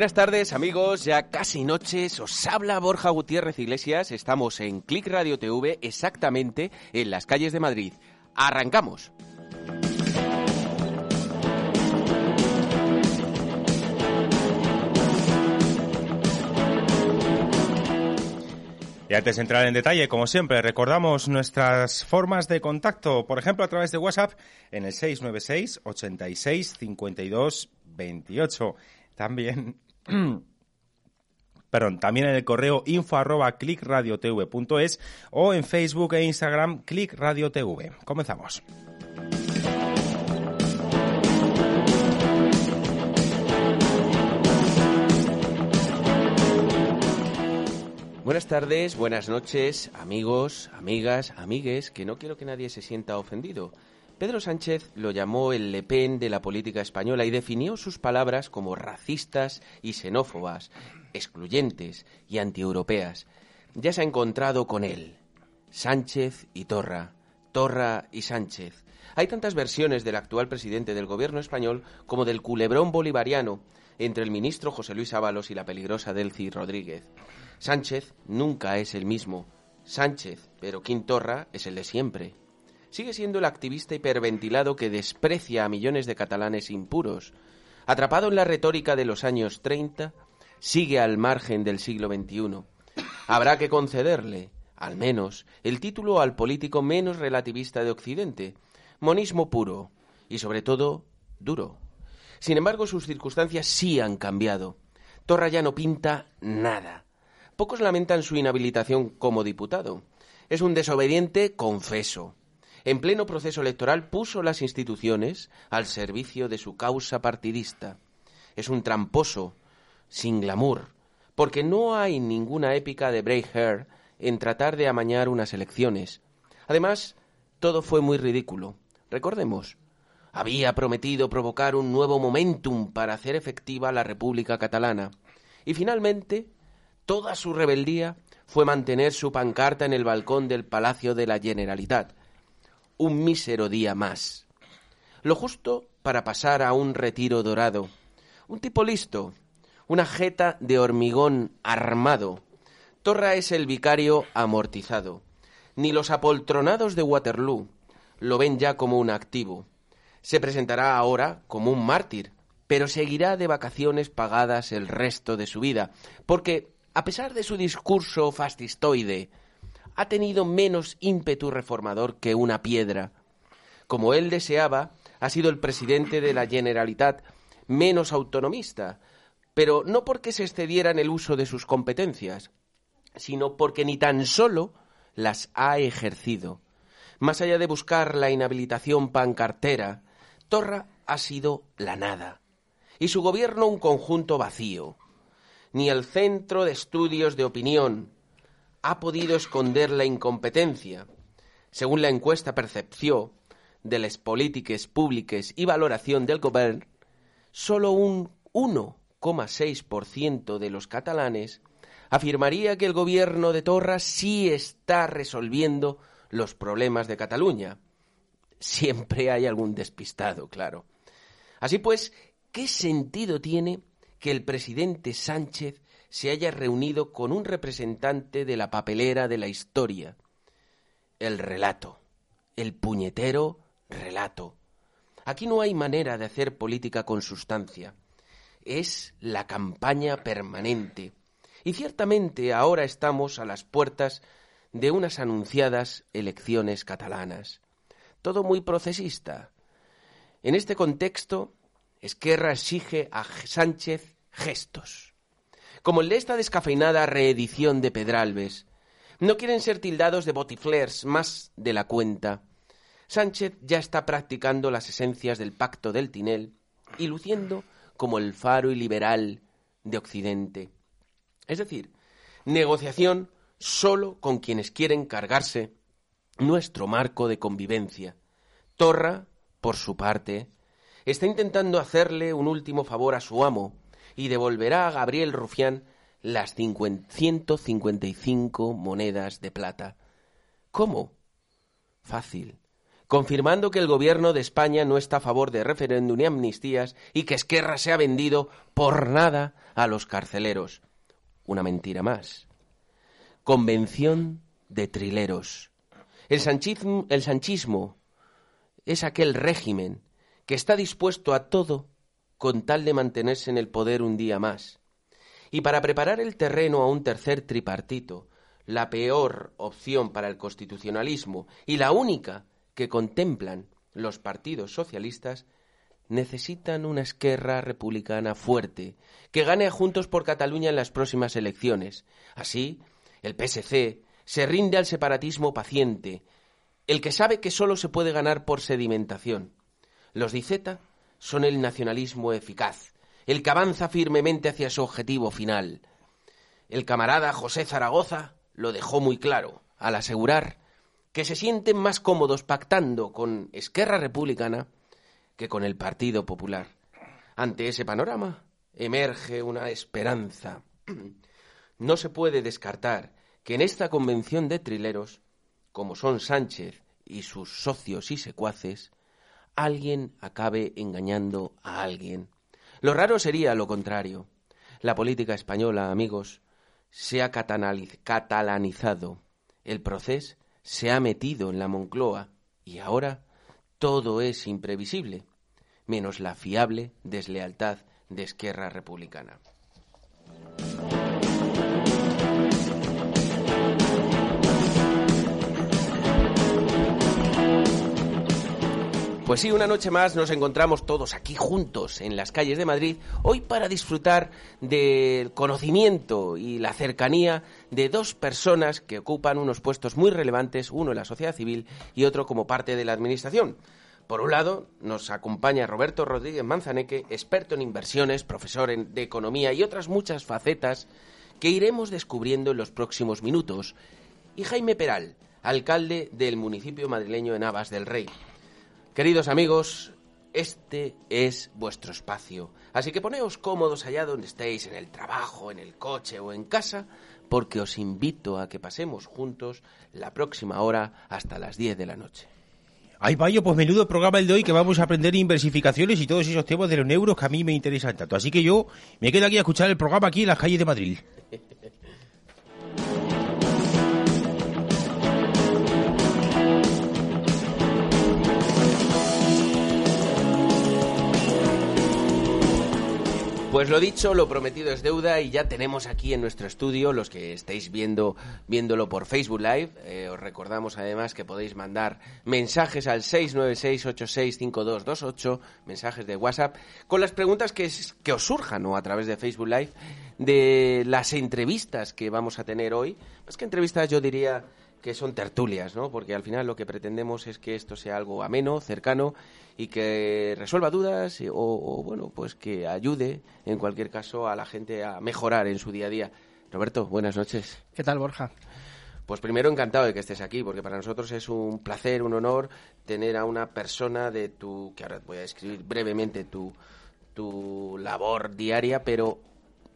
Buenas tardes amigos, ya casi noches, os habla Borja Gutiérrez Iglesias, estamos en Click Radio TV, exactamente en las calles de Madrid. ¡Arrancamos! Y antes de entrar en detalle, como siempre, recordamos nuestras formas de contacto, por ejemplo, a través de WhatsApp en el 696 86 52 28. También Perdón, también en el correo info arroba clickradiotv.es o en Facebook e Instagram clickradiotv. Comenzamos. Buenas tardes, buenas noches, amigos, amigas, amigues, que no quiero que nadie se sienta ofendido. Pedro Sánchez lo llamó el Le Pen de la política española y definió sus palabras como racistas y xenófobas, excluyentes y antieuropeas. Ya se ha encontrado con él. Sánchez y Torra. Torra y Sánchez. Hay tantas versiones del actual presidente del gobierno español como del culebrón bolivariano entre el ministro José Luis Ábalos y la peligrosa Delcy Rodríguez. Sánchez nunca es el mismo. Sánchez, pero Quintorra es el de siempre sigue siendo el activista hiperventilado que desprecia a millones de catalanes impuros. Atrapado en la retórica de los años 30, sigue al margen del siglo XXI. Habrá que concederle, al menos, el título al político menos relativista de Occidente, monismo puro y, sobre todo, duro. Sin embargo, sus circunstancias sí han cambiado. Torra ya no pinta nada. Pocos lamentan su inhabilitación como diputado. Es un desobediente confeso en pleno proceso electoral puso las instituciones al servicio de su causa partidista. Es un tramposo, sin glamour, porque no hay ninguna épica de Hair en tratar de amañar unas elecciones. Además, todo fue muy ridículo. Recordemos, había prometido provocar un nuevo momentum para hacer efectiva la República Catalana. Y finalmente, toda su rebeldía fue mantener su pancarta en el balcón del Palacio de la Generalitat, un mísero día más. Lo justo para pasar a un retiro dorado. Un tipo listo, una jeta de hormigón armado. Torra es el vicario amortizado. Ni los apoltronados de Waterloo lo ven ya como un activo. Se presentará ahora como un mártir, pero seguirá de vacaciones pagadas el resto de su vida, porque, a pesar de su discurso fascistoide, ha tenido menos ímpetu reformador que una piedra. Como él deseaba, ha sido el presidente de la Generalitat menos autonomista, pero no porque se excediera en el uso de sus competencias, sino porque ni tan solo las ha ejercido. Más allá de buscar la inhabilitación pancartera, Torra ha sido la nada, y su gobierno un conjunto vacío. Ni el Centro de Estudios de Opinión, ha podido esconder la incompetencia. Según la encuesta Percepción de las políticas públicas y valoración del gobierno, solo un 1,6% de los catalanes afirmaría que el gobierno de Torra sí está resolviendo los problemas de Cataluña. Siempre hay algún despistado, claro. Así pues, ¿qué sentido tiene que el presidente Sánchez se haya reunido con un representante de la papelera de la historia. El relato, el puñetero relato. Aquí no hay manera de hacer política con sustancia. Es la campaña permanente. Y ciertamente ahora estamos a las puertas de unas anunciadas elecciones catalanas. Todo muy procesista. En este contexto, Esquerra exige a Sánchez gestos como el de esta descafeinada reedición de Pedralbes. No quieren ser tildados de botiflers más de la cuenta. Sánchez ya está practicando las esencias del pacto del Tinel y luciendo como el faro y liberal de Occidente. Es decir, negociación solo con quienes quieren cargarse nuestro marco de convivencia. Torra, por su parte, está intentando hacerle un último favor a su amo y devolverá a Gabriel Rufián las 155 monedas de plata. ¿Cómo? Fácil. Confirmando que el gobierno de España no está a favor de referéndum ni amnistías y que Esquerra se ha vendido por nada a los carceleros. Una mentira más. Convención de trileros. El sanchismo, el sanchismo es aquel régimen que está dispuesto a todo con tal de mantenerse en el poder un día más. Y para preparar el terreno a un tercer tripartito, la peor opción para el constitucionalismo y la única que contemplan los partidos socialistas, necesitan una esquerra republicana fuerte, que gane a Juntos por Cataluña en las próximas elecciones. Así, el PSC se rinde al separatismo paciente, el que sabe que solo se puede ganar por sedimentación. Los Diceta son el nacionalismo eficaz, el que avanza firmemente hacia su objetivo final. El camarada José Zaragoza lo dejó muy claro al asegurar que se sienten más cómodos pactando con Esquerra Republicana que con el Partido Popular. Ante ese panorama emerge una esperanza. No se puede descartar que en esta convención de trileros, como son Sánchez y sus socios y secuaces, alguien acabe engañando a alguien. Lo raro sería lo contrario. La política española, amigos, se ha catalanizado. El proceso se ha metido en la Moncloa y ahora todo es imprevisible, menos la fiable deslealtad de Esquerra Republicana. Pues sí, una noche más nos encontramos todos aquí juntos en las calles de Madrid, hoy para disfrutar del conocimiento y la cercanía de dos personas que ocupan unos puestos muy relevantes, uno en la sociedad civil y otro como parte de la Administración. Por un lado, nos acompaña Roberto Rodríguez Manzaneque, experto en inversiones, profesor de economía y otras muchas facetas que iremos descubriendo en los próximos minutos. Y Jaime Peral, alcalde del municipio madrileño de Navas del Rey. Queridos amigos, este es vuestro espacio. Así que poneos cómodos allá donde estéis, en el trabajo, en el coche o en casa, porque os invito a que pasemos juntos la próxima hora hasta las 10 de la noche. Ay, vaya, pues menudo programa el de hoy que vamos a aprender inversificaciones y todos esos temas de los euros que a mí me interesan tanto. Así que yo me quedo aquí a escuchar el programa aquí en las calles de Madrid. Pues lo dicho, lo prometido es deuda y ya tenemos aquí en nuestro estudio, los que estáis viendo, viéndolo por Facebook Live, eh, os recordamos además que podéis mandar mensajes al 696-865228, mensajes de WhatsApp, con las preguntas que, os surjan o a través de Facebook Live de las entrevistas que vamos a tener hoy. Más que entrevistas yo diría que son tertulias, ¿no? Porque al final lo que pretendemos es que esto sea algo ameno, cercano y que resuelva dudas o, bueno, pues que ayude en cualquier caso a la gente a mejorar en su día a día. Roberto, buenas noches. ¿Qué tal, Borja? Pues primero encantado de que estés aquí, porque para nosotros es un placer, un honor tener a una persona de tu, que ahora voy a describir brevemente tu, tu labor diaria, pero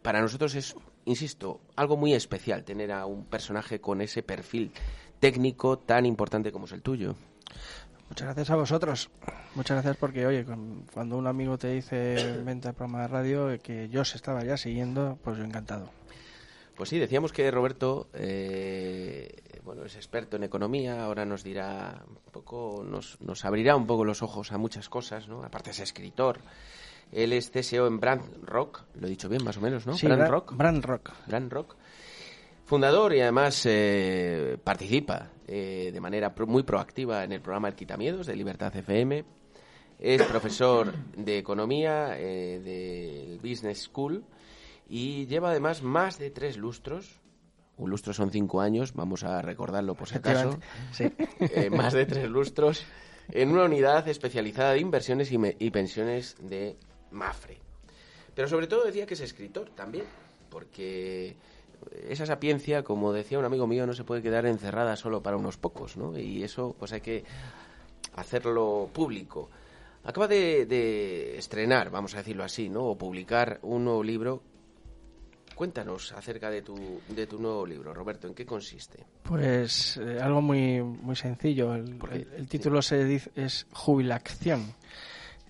para nosotros es insisto, algo muy especial tener a un personaje con ese perfil técnico tan importante como es el tuyo. Muchas gracias a vosotros. Muchas gracias porque, oye, cuando un amigo te dice venta al programa de radio eh, que yo se estaba ya siguiendo, pues yo encantado. Pues sí, decíamos que Roberto, eh, bueno, es experto en economía, ahora nos dirá un poco, nos, nos abrirá un poco los ojos a muchas cosas, ¿no? Aparte es escritor, él es CSO en Brand Rock, lo he dicho bien más o menos, ¿no? Sí, Brand Rock. Brand Rock. Brand Rock. Fundador y además eh, participa eh, de manera muy proactiva en el programa El Quitamiedos de Libertad FM. Es profesor de economía eh, del Business School y lleva además más de tres lustros. Un lustro son cinco años, vamos a recordarlo por si acaso. Sí. Eh, más de tres lustros en una unidad especializada de inversiones y pensiones de Mafre. Pero sobre todo decía que es escritor también, porque esa sapiencia, como decía un amigo mío, no se puede quedar encerrada solo para unos pocos, ¿no? Y eso pues hay que hacerlo público. Acaba de, de estrenar, vamos a decirlo así, ¿no? O publicar un nuevo libro. Cuéntanos acerca de tu, de tu nuevo libro, Roberto, ¿en qué consiste? Pues eh, algo muy muy sencillo. El, Porque- el- el título se dice es Jubilación.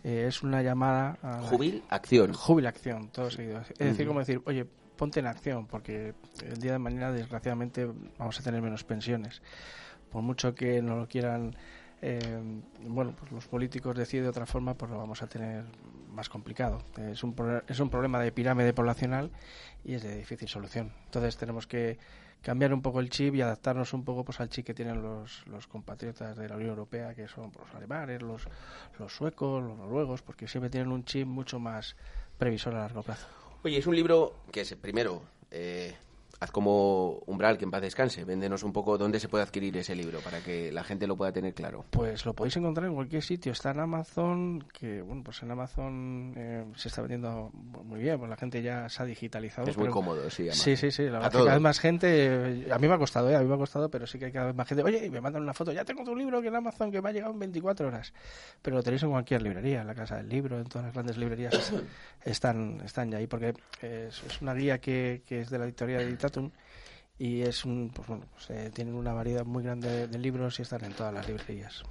Eh, es una llamada a Jubil, acción. Jubilación, todo seguido. Es decir, como decir, oye, ponte en acción, porque el día de mañana, desgraciadamente, vamos a tener menos pensiones. Por mucho que no lo quieran, eh, bueno, pues los políticos deciden de otra forma, pues lo vamos a tener más complicado. Es un, pro- es un problema de pirámide poblacional y es de difícil solución. Entonces tenemos que cambiar un poco el chip y adaptarnos un poco pues al chip que tienen los, los compatriotas de la Unión Europea, que son pues, los alemanes, los, los suecos, los noruegos, porque siempre tienen un chip mucho más previsor a largo plazo. Oye, es un libro que es, primero, eh, haz como Umbral, que en paz descanse. Véndenos un poco dónde se puede adquirir ese libro para que la gente lo pueda tener claro. Pues lo podéis encontrar en cualquier sitio. Está en Amazon, que bueno, pues en Amazon eh, se está vendiendo muy bien, pues la gente ya se ha digitalizado. Es muy cómodo, sí. además. Sí, sí, sí. La verdad es que todo. cada vez más gente. A mí me ha costado, ¿eh? A mí me ha costado, pero sí que hay cada vez más gente. Oye, y me mandan una foto. Ya tengo tu libro que en Amazon que me ha llegado en 24 horas. Pero lo tenéis en cualquier librería, en la Casa del Libro, en todas las grandes librerías están, están ya ahí. Porque es, es una guía que, que es de la editorial de Y es un. Pues bueno, pues, eh, tienen una variedad muy grande de, de libros y están en todas las librerías.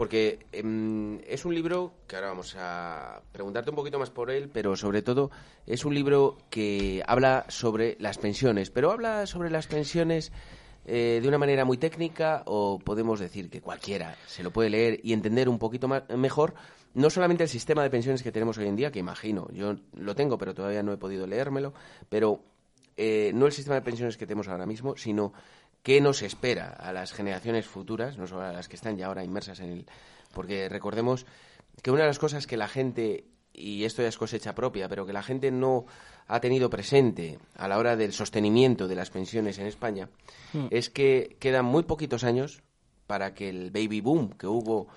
Porque em, es un libro que ahora vamos a preguntarte un poquito más por él, pero sobre todo es un libro que habla sobre las pensiones, pero habla sobre las pensiones eh, de una manera muy técnica o podemos decir que cualquiera se lo puede leer y entender un poquito más, mejor no solamente el sistema de pensiones que tenemos hoy en día, que imagino, yo lo tengo, pero todavía no he podido leérmelo, pero eh, no el sistema de pensiones que tenemos ahora mismo, sino qué nos espera a las generaciones futuras, no solo a las que están ya ahora inmersas en el... Porque recordemos que una de las cosas que la gente, y esto ya es cosecha propia, pero que la gente no ha tenido presente a la hora del sostenimiento de las pensiones en España, es que quedan muy poquitos años para que el baby boom que hubo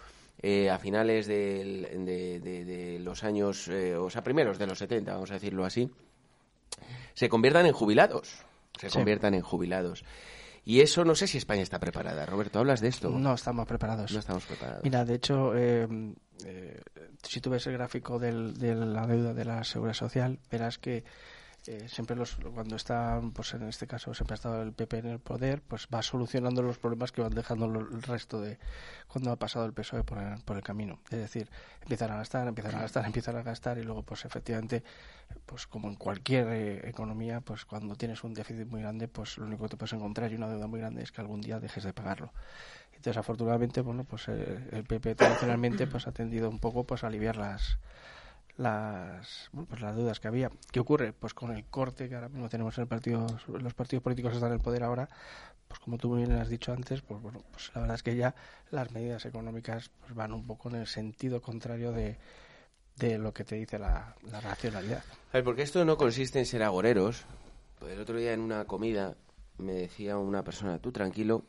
eh, a finales del- de, de- de los años, eh, o sea, primeros de los 70, vamos a decirlo así, se conviertan en jubilados. Se Sí. conviertan en jubilados. Y eso no sé si España está preparada. Roberto, ¿hablas de esto? No estamos preparados. No estamos preparados. Mira, de hecho, eh, eh, si tú ves el gráfico del- de la deuda de la seguridad social, verás que eh, siempre los cuando está, pues en este caso siempre ha estado el PP en el poder, pues va solucionando los problemas que van dejando lo- el resto de cuando ha pasado el PSOE por el, por el camino. Es decir, empiezan a gastar, empiezan a gastar, empiezan a gastar y luego, pues efectivamente, pues como en cualquier eh, economía, pues cuando tienes un déficit muy grande, pues lo único que te puedes encontrar y una deuda muy grande es que algún día dejes de pagarlo. Entonces, afortunadamente, bueno, pues eh, el PP tradicionalmente pues ha tendido un poco pues a aliviar las las bueno, pues las dudas que había. ¿Qué ocurre? Pues con el corte que ahora mismo tenemos en el partido, los partidos políticos están en el poder ahora, pues como tú bien has dicho antes, pues bueno, pues la verdad es que ya las medidas económicas pues van un poco en el sentido contrario de, de lo que te dice la, la racionalidad. A ver, porque esto no consiste en ser agoreros. Pues el otro día en una comida me decía una persona, tú tranquilo,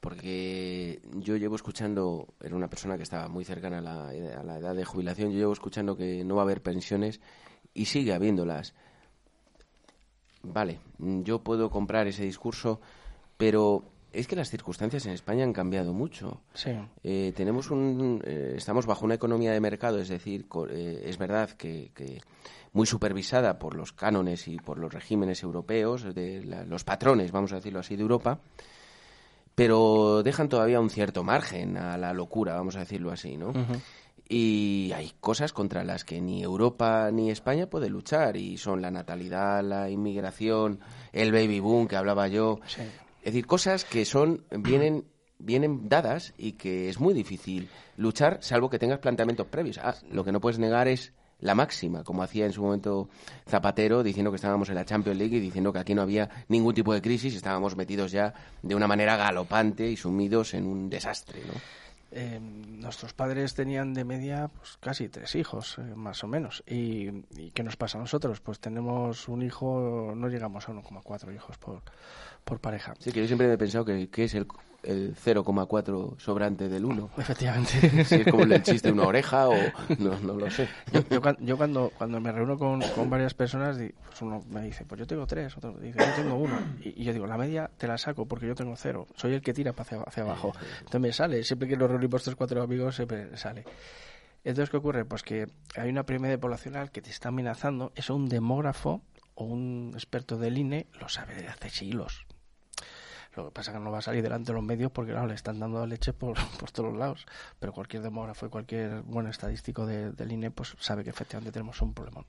porque yo llevo escuchando, era una persona que estaba muy cercana a la, a la edad de jubilación, yo llevo escuchando que no va a haber pensiones y sigue habiéndolas. Vale, yo puedo comprar ese discurso, pero es que las circunstancias en España han cambiado mucho. Sí, Eh, tenemos un, eh, estamos bajo una economía de mercado, es decir, co- eh, es verdad que, que muy supervisada por los cánones y por los regímenes europeos, de la- los patrones, vamos a decirlo así, de Europa, pero dejan todavía un cierto margen a la locura, vamos a decirlo así, ¿no? Y hay cosas contra las que ni Europa ni España puede luchar, y son la natalidad, la inmigración, el baby boom que hablaba yo. sí. Es decir, cosas que son vienen vienen dadas y que es muy difícil luchar salvo que tengas planteamientos previos. Ah, lo que no puedes negar es la máxima, como hacía en su momento Zapatero, diciendo que estábamos en la Champions League y diciendo que aquí no había ningún tipo de crisis, estábamos metidos ya de una manera galopante y sumidos en un desastre, ¿no? eh, nuestros padres tenían de media pues, casi tres hijos, eh, más o menos. Y, qué nos pasa a nosotros? Pues tenemos un hijo, no llegamos a 1,4 hijos por, por pareja. Sí, que yo siempre he pensado que, que es el el 0,4 sobrante del 1. Efectivamente. Si es como el chiste de una oreja o no, no lo sé. Yo, cuando, cuando me reúno con, con, varias personas, pues uno me dice, pues yo tengo tres, otro dice, yo tengo uno. Y, yo digo, la media te la saco porque yo tengo cero. Soy el que tira hacia, hacia abajo. Entonces me sale, siempre que nos reunimos tres, cuatro amigos, siempre sale. Entonces, ¿qué ocurre? Pues que hay una pirámide poblacional que te está amenazando. Eso un demógrafo o un experto del INE lo sabe desde hace siglos. Lo que pasa es que no va a salir delante de los medios porque claro, le están dando leche por, por todos lados. Pero cualquier demógrafo y cualquier buen estadístico de, del INE pues sabe que efectivamente tenemos un problema.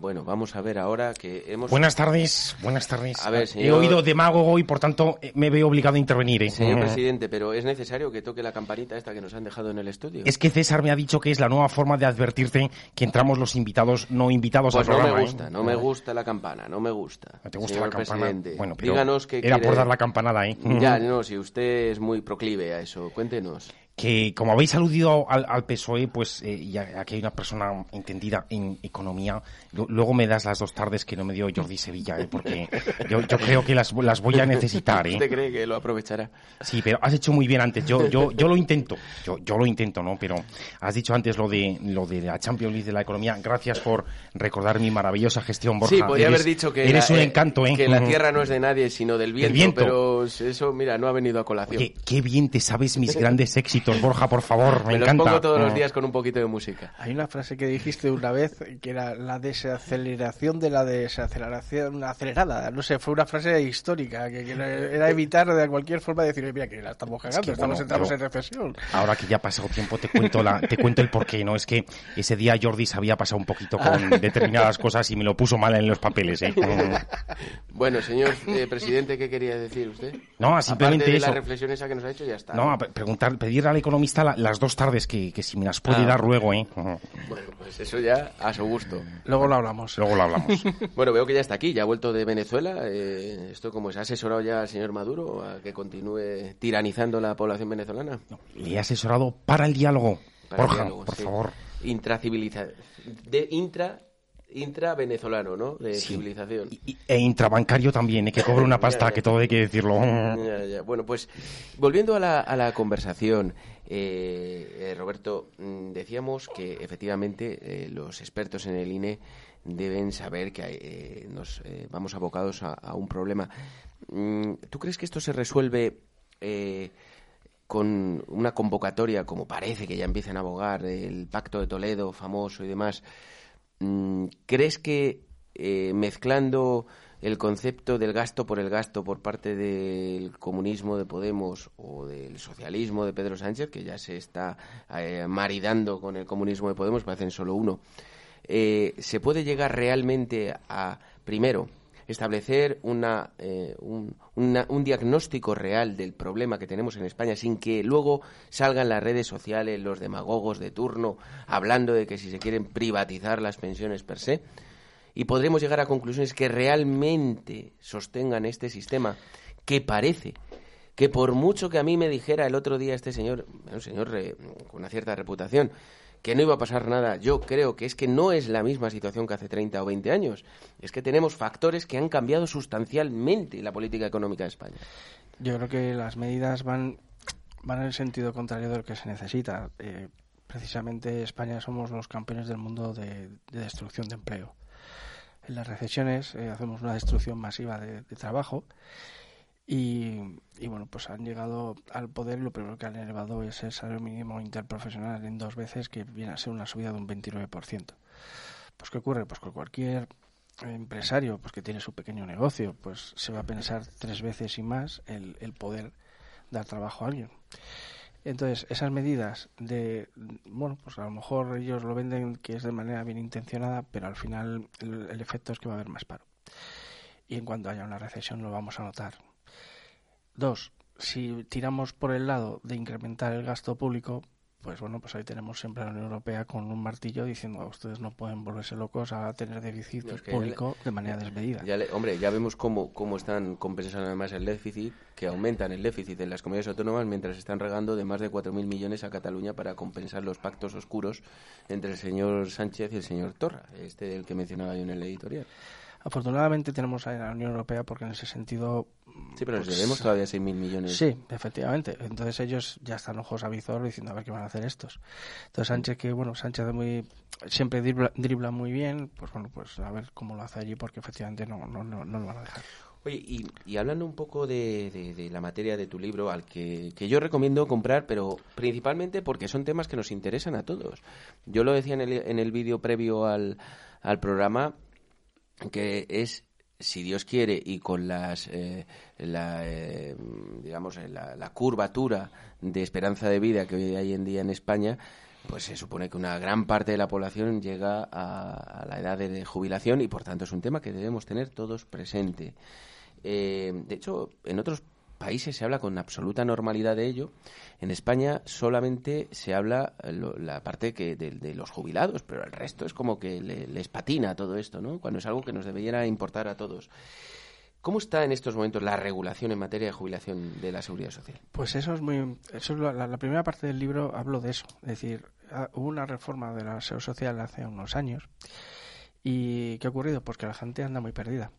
Bueno, vamos a ver ahora que hemos... Buenas tardes, buenas tardes. He oído demagogo y por tanto eh, me veo obligado a intervenir. ¿eh? Señor presidente, pero es necesario que toque la campanita esta que nos han dejado en el estudio. Es que César me ha dicho que es la nueva forma de advertirte que entramos los invitados no invitados pues al programa. no me gusta, ¿eh? no me gusta la campana, no me gusta. ¿No te gusta la campana? Bueno, Díganos que era por dar la campanada, ¿eh? Ya, no, si usted es muy proclive a eso, cuéntenos que como habéis aludido al, al PSOE, pues eh, ya, aquí hay una persona entendida en economía. luego me das las dos tardes que no me dio Jordi Sevilla, ¿eh? porque yo, yo, creo que las, las voy a necesitar. ¿eh? ¿Usted cree que lo aprovechará? Sí, pero has hecho muy bien antes. Yo, yo, yo lo intento, yo, yo lo intento, ¿no? Pero has dicho antes lo de, lo de la Champions League de la economía. Gracias por recordar mi maravillosa gestión, Borja. Sí, podría haber dicho que eres un eh, encanto, ¿eh? Que la tierra no es de nadie, sino del viento, pero eso, mira, no ha venido a colación. qué bien te sabes mis grandes éxitos Borja, por favor, me, me encanta. pongo todos los días con un poquito de música. Hay una frase que dijiste una vez que era la desaceleración de la desaceleración acelerada. No sé, fue una frase histórica que, era evitar de cualquier forma de decir, mira, que la estamos cagando, estamos entramos en recesión. Ahora que ya ha pasado tiempo, te cuento, la, te cuento el porqué, ¿no? Es que ese día Jordi se había pasado un poquito con determinadas cosas y me lo puso mal en los papeles, ¿eh? bueno, señor eh, presidente, ¿qué quería decir usted? No, simplemente Aparte de la reflexión esa que nos ha hecho, ya está. No, preguntar, pedirle al economista las dos tardes que, si me las puede ah. dar luego, ¿eh? Bueno, pues eso ya a su gusto. Luego lo hablamos. Luego lo hablamos. bueno, veo que ya está aquí, ya ha vuelto de Venezuela. Eh, ¿Esto como se ha asesorado ya al señor Maduro a que continúe tiranizando la población venezolana? le he asesorado para el diálogo. Para por favor. Intracivilización. De intra intravenezolano, ¿no? De civilización. e intrabancario también, ¿eh? que cobra una pasta, que todo hay que decirlo. Bueno, pues volviendo a la, a la conversación, eh, eh, Roberto, mm, decíamos que efectivamente los expertos en el INE deben saber que nos vamos abocados a, un problema. Mm, ¿Tú crees que esto se resuelve con una convocatoria, como parece que ya empiezan a abogar, el Pacto de Toledo famoso y demás? Mm, ¿Crees que eh, mezclando el concepto del gasto por el gasto por parte del comunismo de Podemos o del socialismo de Pedro Sánchez, que ya se está eh, maridando con el comunismo de Podemos, parecen solo uno, eh, se puede llegar realmente a, primero, establecer una, eh, un, un, diagnóstico real del problema que tenemos en España sin que luego salgan las redes sociales los demagogos de turno hablando de que si se quieren privatizar las pensiones per se. Y podremos llegar a conclusiones que realmente sostengan este sistema que parece que por mucho que a mí me dijera el otro día este señor, un señor con una cierta reputación, que no iba a pasar nada. Yo creo que es que no es la misma situación que hace 30 o 20 años. Es que tenemos factores que han cambiado sustancialmente la política económica de España. Yo creo que las medidas van, van en el sentido contrario de lo que se necesita. Eh, precisamente España somos los campeones del mundo de, destrucción de empleo. En las recesiones eh, hacemos una destrucción masiva de trabajo y, bueno, pues han llegado al poder lo primero que han elevado es el salario mínimo interprofesional en dos veces, que viene a ser una subida de un 29%. Pues ¿qué ocurre? Pues que cualquier empresario pues que tiene su pequeño negocio, pues se va a pensar tres veces y más el, poder dar trabajo a alguien. Entonces, esas medidas de, bueno, pues a lo mejor ellos lo venden que es de manera bien intencionada, pero al final el efecto es que va a haber más paro. Y en cuanto haya una recesión lo vamos a notar Dos, si tiramos por el lado de incrementar el gasto público, pues bueno, pues ahí tenemos siempre a la Unión Europea con un martillo diciendo a ustedes no pueden volverse locos a tener déficit público de manera desmedida. hombre, ya vemos cómo, cómo están compensando además el déficit, que aumentan el déficit en las comunidades autónomas mientras están regando de más de 4.000 millones a Cataluña para compensar los pactos oscuros entre el señor Sánchez y el señor Torra, este del que mencionaba yo en el editorial. Afortunadamente tenemos a la Unión Europea porque en ese sentido... Sí, pero les pues, debemos todavía 6.000 millones. Sí, efectivamente. Entonces ellos ya están ojos a visor diciendo a ver qué van a hacer estos. Entonces Sánchez, que bueno, Sánchez muy, siempre dribla, muy bien, pues bueno, pues a ver cómo lo hace allí porque efectivamente no, no, no, lo van a dejar. Oye, y, y hablando un poco de, de, la materia de tu libro, al que, que, yo recomiendo comprar, pero principalmente porque son temas que nos interesan a todos. Yo lo decía en el, en el vídeo previo al, al programa, que es si Dios quiere y con las eh, la, eh, digamos eh, la, curvatura de esperanza de vida que hoy hay en día en España pues se supone que una gran parte de la población llega a, la edad de, jubilación y por tanto es un tema que debemos tener todos presente. De hecho en otros países se habla con absoluta normalidad de ello. En España solamente se habla eh, la parte que de, los jubilados, pero el resto es como que les patina todo esto, ¿no? Cuando es algo que nos debería importar a todos. ¿Cómo está en estos momentos la regulación en materia de jubilación de la seguridad social? Pues eso es muy. Eso la, primera parte del libro hablo de eso. Es decir, hubo una reforma de la seguridad social hace unos años. ¿Y qué ha ocurrido? Pues que la gente anda muy perdida.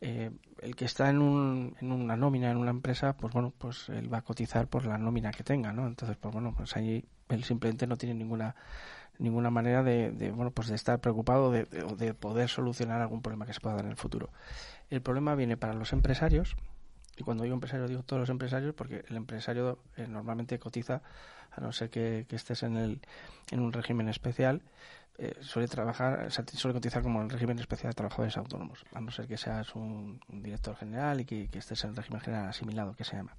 Eh, el que está en, un, en una nómina en una empresa, pues bueno, pues él va a cotizar por la nómina que tenga, ¿no? Entonces, pues bueno, pues ahí él simplemente no tiene ninguna ninguna manera de, bueno pues de estar preocupado de, de, poder solucionar algún problema que se pueda dar en el futuro. El problema viene para los empresarios y cuando digo empresario digo todos los empresarios porque el empresario eh, normalmente cotiza a no ser que, que estés en el en un régimen especial eh, suele trabajar, suele cotizar como el régimen especial de trabajadores autónomos, a no ser que seas un, director general y que, estés en el régimen general asimilado, que se llama.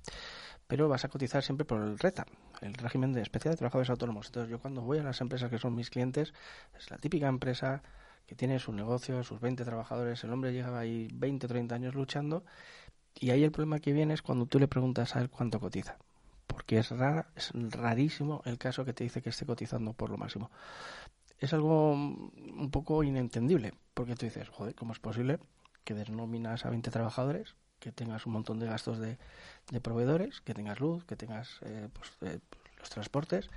Pero vas a cotizar siempre por el RETA, el régimen de especial de trabajadores autónomos. Entonces, yo cuando voy a las empresas que son mis clientes, es la típica empresa que tiene su negocio, sus 20 trabajadores, el hombre lleva ahí 20 o 30 años luchando, y ahí el problema que viene es cuando tú le preguntas a él cuánto cotiza porque es rara, es rarísimo el caso que te dice que esté cotizando por lo máximo es algo un poco inentendible, porque tú dices, joder, ¿cómo es posible que denominas a 20 trabajadores, que tengas un montón de gastos de, de proveedores, que tengas luz, que tengas eh, pues, eh, los transportes,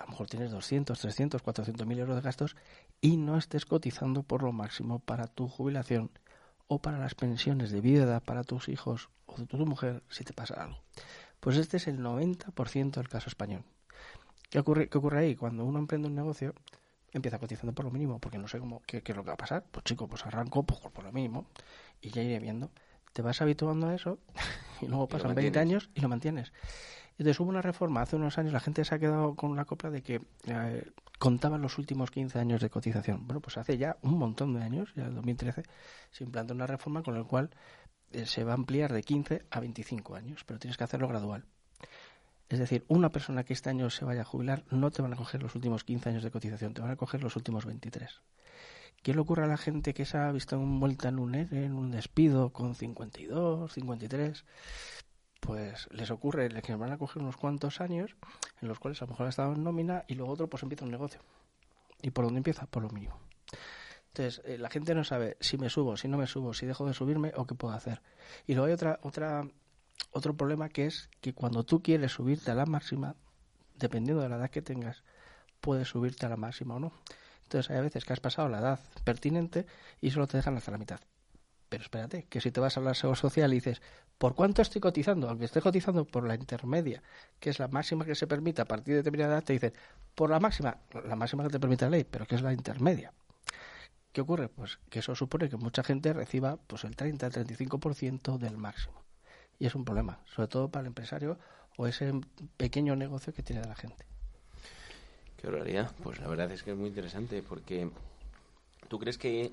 a lo mejor tienes 200, 300, 400 mil euros de gastos y no estés cotizando por lo máximo para tu jubilación o para las pensiones de vida para tus hijos o de tu mujer si te pasa algo. Pues este es el 90% del caso español. ¿Qué ocurre, ¿Qué ocurre ahí? Cuando uno emprende un negocio, empieza cotizando por lo mínimo, porque no sé cómo, qué, es lo que va a pasar. Pues chico, pues arranco pues, por lo mínimo y ya iré viendo. Te vas habituando a eso y luego pasan 20 años y lo mantienes. Entonces hubo una reforma hace unos años, la gente se ha quedado con la copla de que eh, contaban los últimos 15 años de cotización. Bueno, pues hace ya un montón de años, ya en 2013, se implantó una reforma con la cual eh, se va a ampliar de 15 a 25 años, pero tienes que hacerlo gradual. Es decir, una persona que este año se vaya a jubilar no te van a coger los últimos 15 años de cotización, te van a coger los últimos 23. ¿Qué le ocurre a la gente que se ha visto envuelta en un ERE, en un despido con 52, 53? Pues les ocurre que van a coger unos cuantos años en los cuales a lo mejor ha estado en nómina y luego otro pues empieza un negocio. ¿Y por dónde empieza? Por lo mínimo. Entonces, eh, la gente no sabe si me subo, si no me subo, si dejo de subirme o qué puedo hacer. Y luego hay otra, otra otro problema que es que cuando tú quieres subirte a la máxima, dependiendo de la edad que tengas, puedes subirte a la máxima o no. Entonces hay veces que has pasado la edad pertinente y solo te dejan hasta la mitad. Pero espérate, que si te vas a la seguridad social y dices, ¿por cuánto estoy cotizando? Aunque esté cotizando por la intermedia, que es la máxima que se permite a partir de determinada edad, te dicen, por la máxima, la máxima que te permite la ley, pero que es la intermedia. ¿Qué ocurre? Pues que eso supone que mucha gente reciba pues el 30-35% del máximo y es un problema, sobre todo para el empresario o ese pequeño negocio que tiene la gente. Qué barbaridad. Pues la verdad es que es muy interesante porque tú crees que,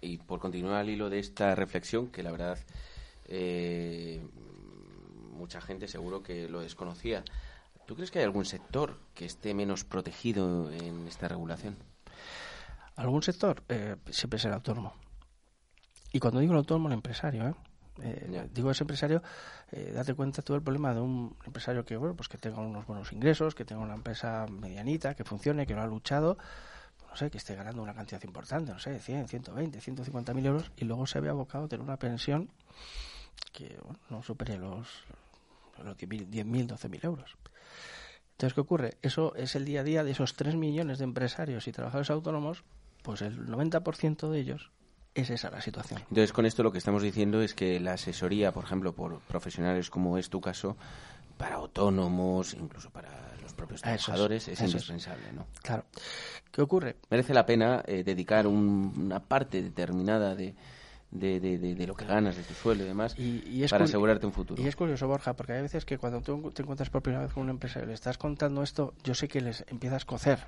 y por continuar al hilo de esta reflexión, que la verdad eh, mucha gente seguro que lo desconocía, ¿tú crees que hay algún sector que esté menos protegido en esta regulación? ¿Algún sector? Eh, siempre será autónomo. Y cuando digo el autónomo, el empresario, ¿eh? Eh, digo ese empresario, eh, date cuenta todo el problema de un empresario que, bueno, pues que tenga unos buenos ingresos, que tenga una empresa medianita, que funcione, que lo ha luchado, no sé, que esté ganando una cantidad importante, no sé, 100, 120, 150 mil euros, y luego se ve abocado a tener una pensión que no supere los, los 10.000, 12.000 euros. Entonces, ¿qué ocurre? Eso es el día a día de esos 3 millones de empresarios y trabajadores autónomos, pues el 90% de ellos es esa la situación. Entonces, con esto lo que estamos diciendo es que la asesoría, por ejemplo, por profesionales como es tu caso, para autónomos, incluso para los propios trabajadores, es, indispensable, ¿no? Claro. ¿Qué ocurre? Merece la pena eh, dedicar una parte determinada de, de, de, lo que ganas, de tu sueldo y demás, para asegurarte un futuro. Y es curioso, Borja, porque hay veces que cuando tú te encuentras por primera vez con un empresario y le estás contando esto, yo sé que les empiezas a cocer.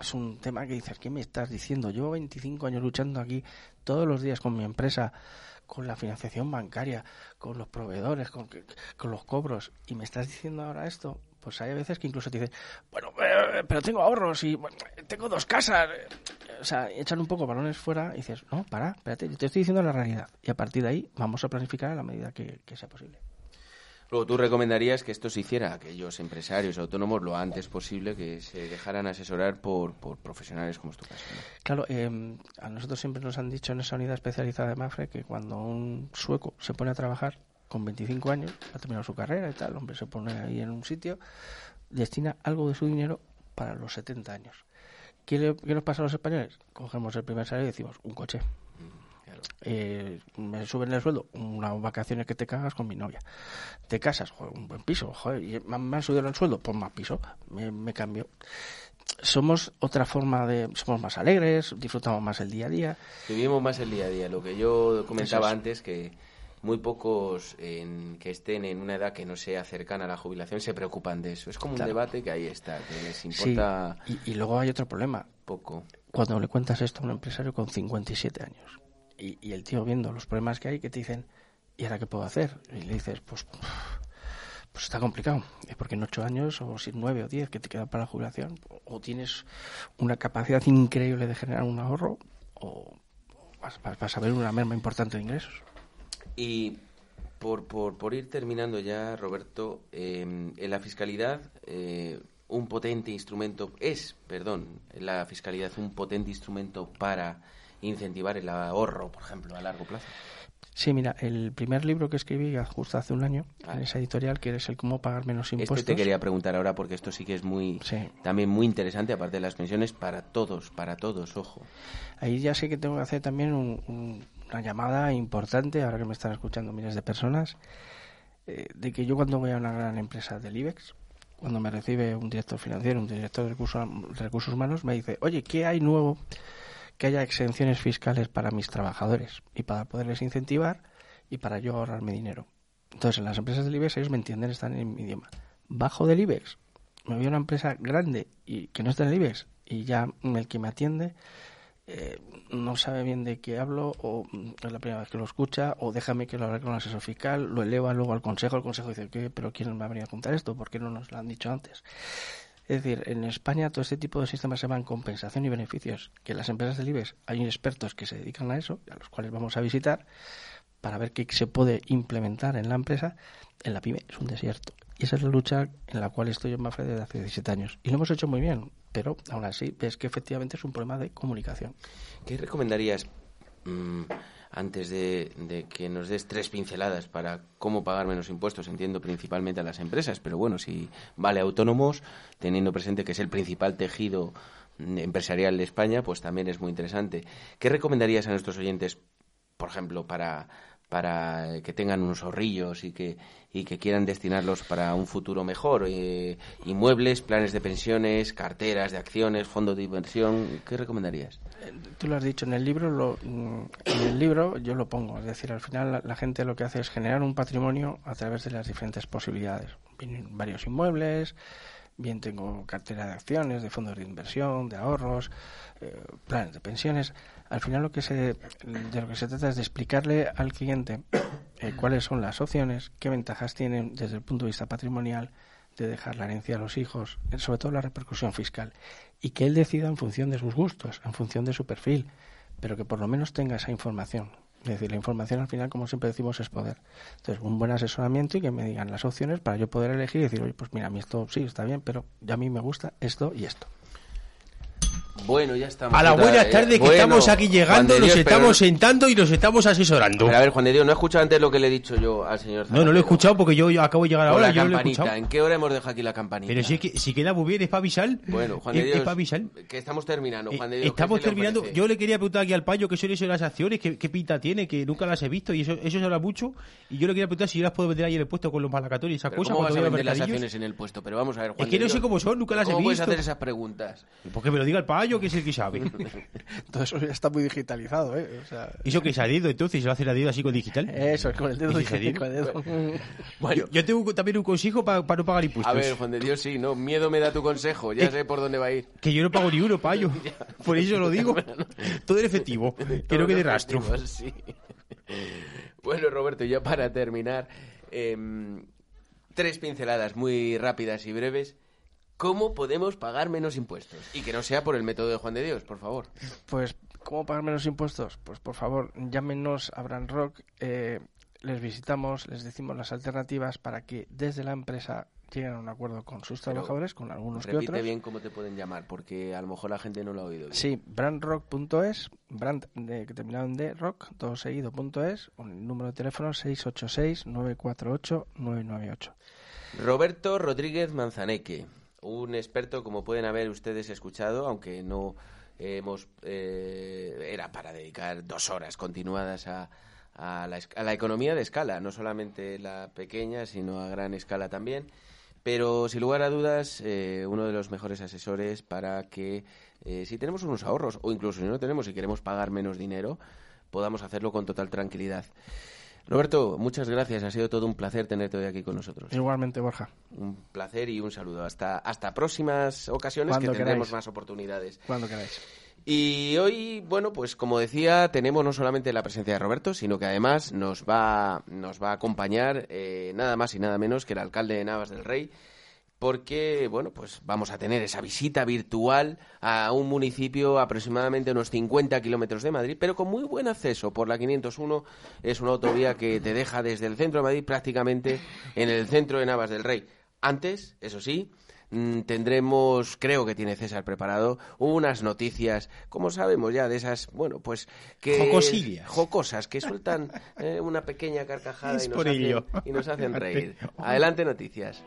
Es un tema que dices, ¿qué me estás diciendo? Llevo 25 años luchando aquí todos los días con mi empresa, con la financiación bancaria, con los proveedores, con, con los cobros, y me estás diciendo ahora esto pues hay veces que incluso te dicen, bueno, eh, pero tengo ahorros y tengo dos casas. O sea, echan un poco balones fuera y dices, no, para, espérate, te estoy diciendo la realidad. Y a partir de ahí vamos a planificar a la medida que, sea posible. Luego, ¿tú recomendarías que esto se hiciera a aquellos empresarios autónomos lo antes posible, que se dejaran asesorar por, por profesionales como es tu caso? Claro, eh, a nosotros siempre nos han dicho en esa unidad especializada de MAFRE que cuando un sueco se pone a trabajar, con 25 años, ha terminado su carrera y tal, el hombre se pone ahí en un sitio, destina algo de su dinero para los 70 años. ¿Qué, nos pasa a los españoles? Cogemos el primer salario y decimos, un coche. Eh, me suben el sueldo, unas vacaciones que te cagas con mi novia. Te casas, un buen piso, joder, y me han subido el sueldo, pues más piso, me, cambio somos otra forma de somos más alegres disfrutamos más el día a día vivimos más el día a día lo que yo comentaba antes que muy pocos en, que estén en una edad que no sea cercana a la jubilación se preocupan de eso. Es como un debate que ahí está, que les importa. Y, luego hay otro problema. Poco. Cuando le cuentas esto a un empresario con 57 años y, el tío viendo los problemas que hay, que te dicen, ¿y ahora qué puedo hacer? Y le dices, pues pues está complicado. Es porque en ocho años, o si nueve o diez que te quedan para la jubilación, o tienes una capacidad increíble de generar un ahorro, o vas, a ver una merma importante de ingresos. Y por, por, por ir terminando ya, Roberto, em, en la fiscalidad eh, un potente instrumento es, perdón, la fiscalidad un potente instrumento para incentivar el ahorro, por ejemplo, a largo plazo. Sí, mira, el primer libro que escribí justo hace un año en esa editorial, que es el cómo pagar menos impuestos. Este te quería preguntar ahora porque esto sí que es muy también muy interesante, aparte de las pensiones, para todos, para todos, ojo. Ahí ya sé que tengo que hacer también un, una llamada importante, ahora que me están escuchando miles de personas, eh, de que yo cuando voy a una gran empresa del IBEX, cuando me recibe un director financiero, un director de recursos, recursos humanos, me dice, oye, ¿qué hay nuevo? Que haya exenciones fiscales para mis trabajadores y para poderles incentivar y para yo ahorrarme dinero. Entonces, en las empresas del IBEX ellos me entienden, están en mi idioma. Bajo del IBEX, me voy a una empresa grande y que no está en el IBEX y ya el que me atiende eh, no sabe bien de qué hablo o es la primera vez que lo escucha o déjame que lo hable con el asesor fiscal, lo eleva luego al consejo, el consejo dice, ¿qué? ¿Pero quién me ha venido a contar esto? ¿Por qué no nos lo han dicho antes? Es decir, en España todo este tipo de sistemas se llaman compensación y beneficios, que en las empresas del IBEX hay expertos que se dedican a eso, a los cuales vamos a visitar, para ver qué se puede implementar en la empresa. En la pyme es un desierto. Y esa es la lucha en la cual estoy en Mafre desde hace 17 años. Y lo hemos hecho muy bien pero aún así ves que efectivamente es un problema de comunicación. ¿Qué recomendarías mm, antes de, que nos des tres pinceladas para cómo pagar menos impuestos? Entiendo principalmente a las empresas, pero bueno, si vale autónomos, teniendo presente que es el principal tejido empresarial de España, pues también es muy interesante. ¿Qué recomendarías a nuestros oyentes, por ejemplo, para para que tengan unos ahorrillos y que, y que quieran destinarlos para un futuro mejor. Eh, inmuebles, planes de pensiones, carteras de acciones, fondos de inversión. ¿Qué recomendarías? Eh, tú lo has dicho en el libro, lo, mm, en el libro yo lo pongo. Es decir, al final la, gente lo que hace es generar un patrimonio a través de las diferentes posibilidades. Vienen varios inmuebles, bien tengo cartera de acciones, de fondos de inversión, de ahorros, eh, planes de pensiones al final lo que se, de lo que se trata es de explicarle al cliente eh, cuáles son las opciones, qué ventajas tienen desde el punto de vista patrimonial de dejar la herencia a los hijos, eh, sobre todo la repercusión fiscal, y que él decida en función de sus gustos, en función de su perfil, pero que por lo menos tenga esa información. Es decir, la información al final, como siempre decimos, es poder. Entonces, un buen asesoramiento y que me digan las opciones para yo poder elegir y decir, oye, pues mira, a mí esto sí está bien, pero a mí me gusta esto y esto. Bueno, ya estamos. A la otra buena vez. tarde que Bueno, estamos aquí llegando, nos pero- estamos sentando y nos estamos asesorando. Pero a ver, Juan de Dios, no he escuchado antes lo que le he dicho yo al señor No, no lo he escuchado porque yo, yo acabo de llegar ahora, la yo no lo he campanita. ¿En qué hora hemos dejado aquí la campanita? Pero si, que- si queda muy bien, es para avisar. Bueno, Juan es, de Dios, para avisar. que estamos terminando, Eh, Juan de Dios. ¿qué Estamos le terminando. Yo le quería preguntar aquí al payo qué son eso de las acciones, qué, qué pinta tiene, que nunca las he visto y eso, eso se habla mucho. Y yo le quería preguntar si yo las puedo vender ahí en el puesto con los malacatorios y esas cosas. ¿Cómo vas a vender las acciones en el puesto? Pero vamos a ver, Juan Es que no sé cómo son, nunca las he ¿Cómo puedes visto. hacer esas preguntas? Porque me lo diga el payo, que es el que sabe. Todo eso ya está muy digitalizado, ¿eh? O sea, ¿Eso que es adido entonces? ¿Se lo hace adido así con digital? eso, es con el dedo. ¿Y si se con el dedo. Bueno, Yo, yo tengo también un consejo para no pagar impuestos. a ver, Juan de Dios, sí, no, miedo me da tu consejo, ya Eh, sé por dónde va a ir. Que yo no pago ni uno, payo. Por eso lo digo. Todo en efectivo. Que no quede rastro. sí. Bueno, Roberto, ya para terminar, em, tres pinceladas muy rápidas y breves. ¿Cómo podemos pagar menos impuestos? Y que no sea por el método de Juan de Dios, por favor. Pues, ¿cómo pagar menos impuestos? Pues, por favor, llámenos a Brand Rock, eh, les visitamos, les decimos las alternativas para que desde la empresa lleguen a un acuerdo con sus Pero trabajadores, con algunos que Repite otros. bien cómo te pueden llamar, porque a lo mejor la gente no lo ha oído bien. Sí, brandrock.es, brand de, que terminado en D, rock, todo seguido, punto es, con el número de teléfono 686-948-998. Roberto Rodríguez Manzaneque, un experto como pueden haber ustedes escuchado, aunque no hemos eh, era para dedicar dos horas continuadas a, a la, a la economía de escala, no solamente la pequeña, sino a gran escala también. Pero sin lugar a dudas, eh, uno de los mejores asesores para que eh, si tenemos unos ahorros o incluso si no tenemos y queremos pagar menos dinero, podamos hacerlo con total tranquilidad. Roberto, muchas gracias. Ha sido todo un placer tenerte hoy aquí con nosotros. Igualmente, Borja, Un placer y un saludo. Hasta, hasta próximas ocasiones que tendremos queráis. más oportunidades. cuando queráis. Y hoy, bueno, pues como decía, tenemos no solamente la presencia de Roberto, sino que además nos va, nos va a acompañar eh, nada más y nada menos que el alcalde de Navas del Rey, porque, bueno, pues vamos a tener esa visita virtual a un municipio aproximadamente unos 50 kilómetros de Madrid, pero con muy buen acceso por la 501. Es una autovía que te deja desde el centro de Madrid prácticamente en el centro de Navas del Rey. Antes, eso sí, mm, tendremos, creo que tiene César preparado, unas noticias, como sabemos ya, de esas, bueno, pues que... Jocosillas. Jocosas, que sueltan eh, una pequeña carcajada y nos, hacen, y nos hacen reír. Adelante, noticias.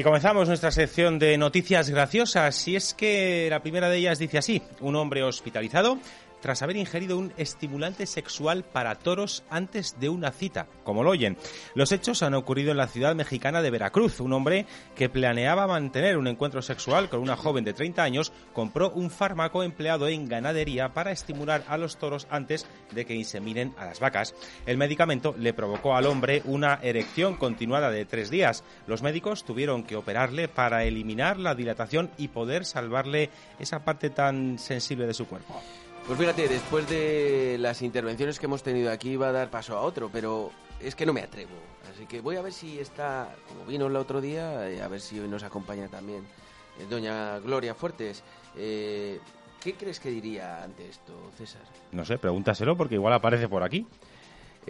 Y comenzamos nuestra sección de noticias graciosas. Y es que la primera de ellas dice así: un hombre hospitalizado tras haber ingerido un estimulante sexual para toros antes de una cita, como lo oyen. Los hechos han ocurrido en la ciudad mexicana de Veracruz. Un hombre que planeaba mantener un encuentro sexual con una joven de 30 años compró un fármaco empleado en ganadería para estimular a los toros antes de que inseminen a las vacas. El medicamento le provocó al hombre una erección continuada de tres días. Los médicos tuvieron que operarle para eliminar la dilatación y poder salvarle esa parte tan sensible de su cuerpo. Pues fíjate, después de las intervenciones que hemos tenido aquí va a dar paso a otro, pero es que no me atrevo. Así que voy a ver si está, como vino el otro día, eh, a ver si hoy nos acompaña también eh, doña Gloria Fuertes. Eh, ¿Qué crees que diría ante esto, César? No sé, pregúntaselo porque igual aparece por aquí.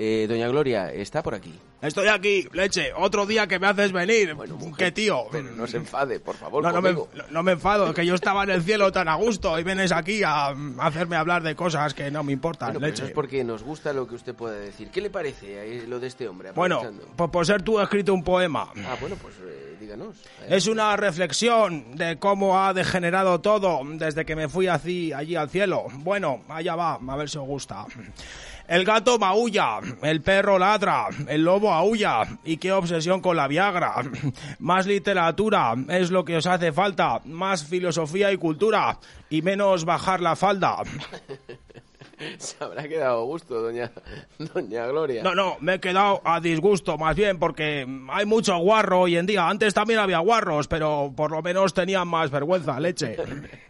Eh, doña Gloria, está por aquí. Estoy aquí, leche. Otro día que me haces venir. Bueno, mujer, ¿Qué tío? Pero no se enfade, por favor, No, no me, no me enfado, que yo estaba en el cielo tan a gusto y vienes aquí a mm, hacerme hablar de cosas que no me importan, Bueno, pero leche. eso es porque nos gusta lo que usted pueda decir. ¿Qué le parece eh, lo de este hombre? Bueno, pues por ser tú he escrito un poema. Ah, bueno, pues eh, díganos. Es una reflexión de cómo ha degenerado todo desde que me fui así, allí al cielo. Bueno, allá va, a ver si os gusta. El gato maulla, el perro ladra, el lobo aúlla. Y qué obsesión con la Viagra. Más literatura es lo que os hace falta. Más filosofía y cultura. Y menos bajar la falda. Se habrá quedado a gusto, doña, doña Gloria. No, no, me he quedado a disgusto más bien porque hay mucho guarro hoy en día. Antes también había guarros, pero por lo menos tenían más vergüenza, leche.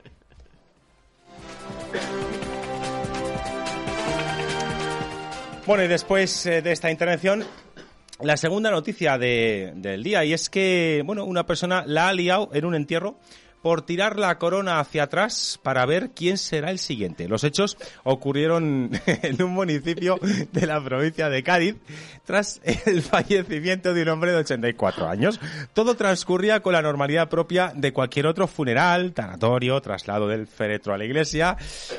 Bueno, y después eh, de esta intervención, la segunda noticia de- del día, y es que, bueno, una persona la ha liado en un entierro por tirar la corona hacia atrás para ver quién será el siguiente. Los hechos ocurrieron en un municipio de la provincia de Cádiz tras el fallecimiento de un hombre de 84 años. Todo transcurría con la normalidad propia de cualquier otro funeral, tanatorio, traslado del féretro a la iglesia,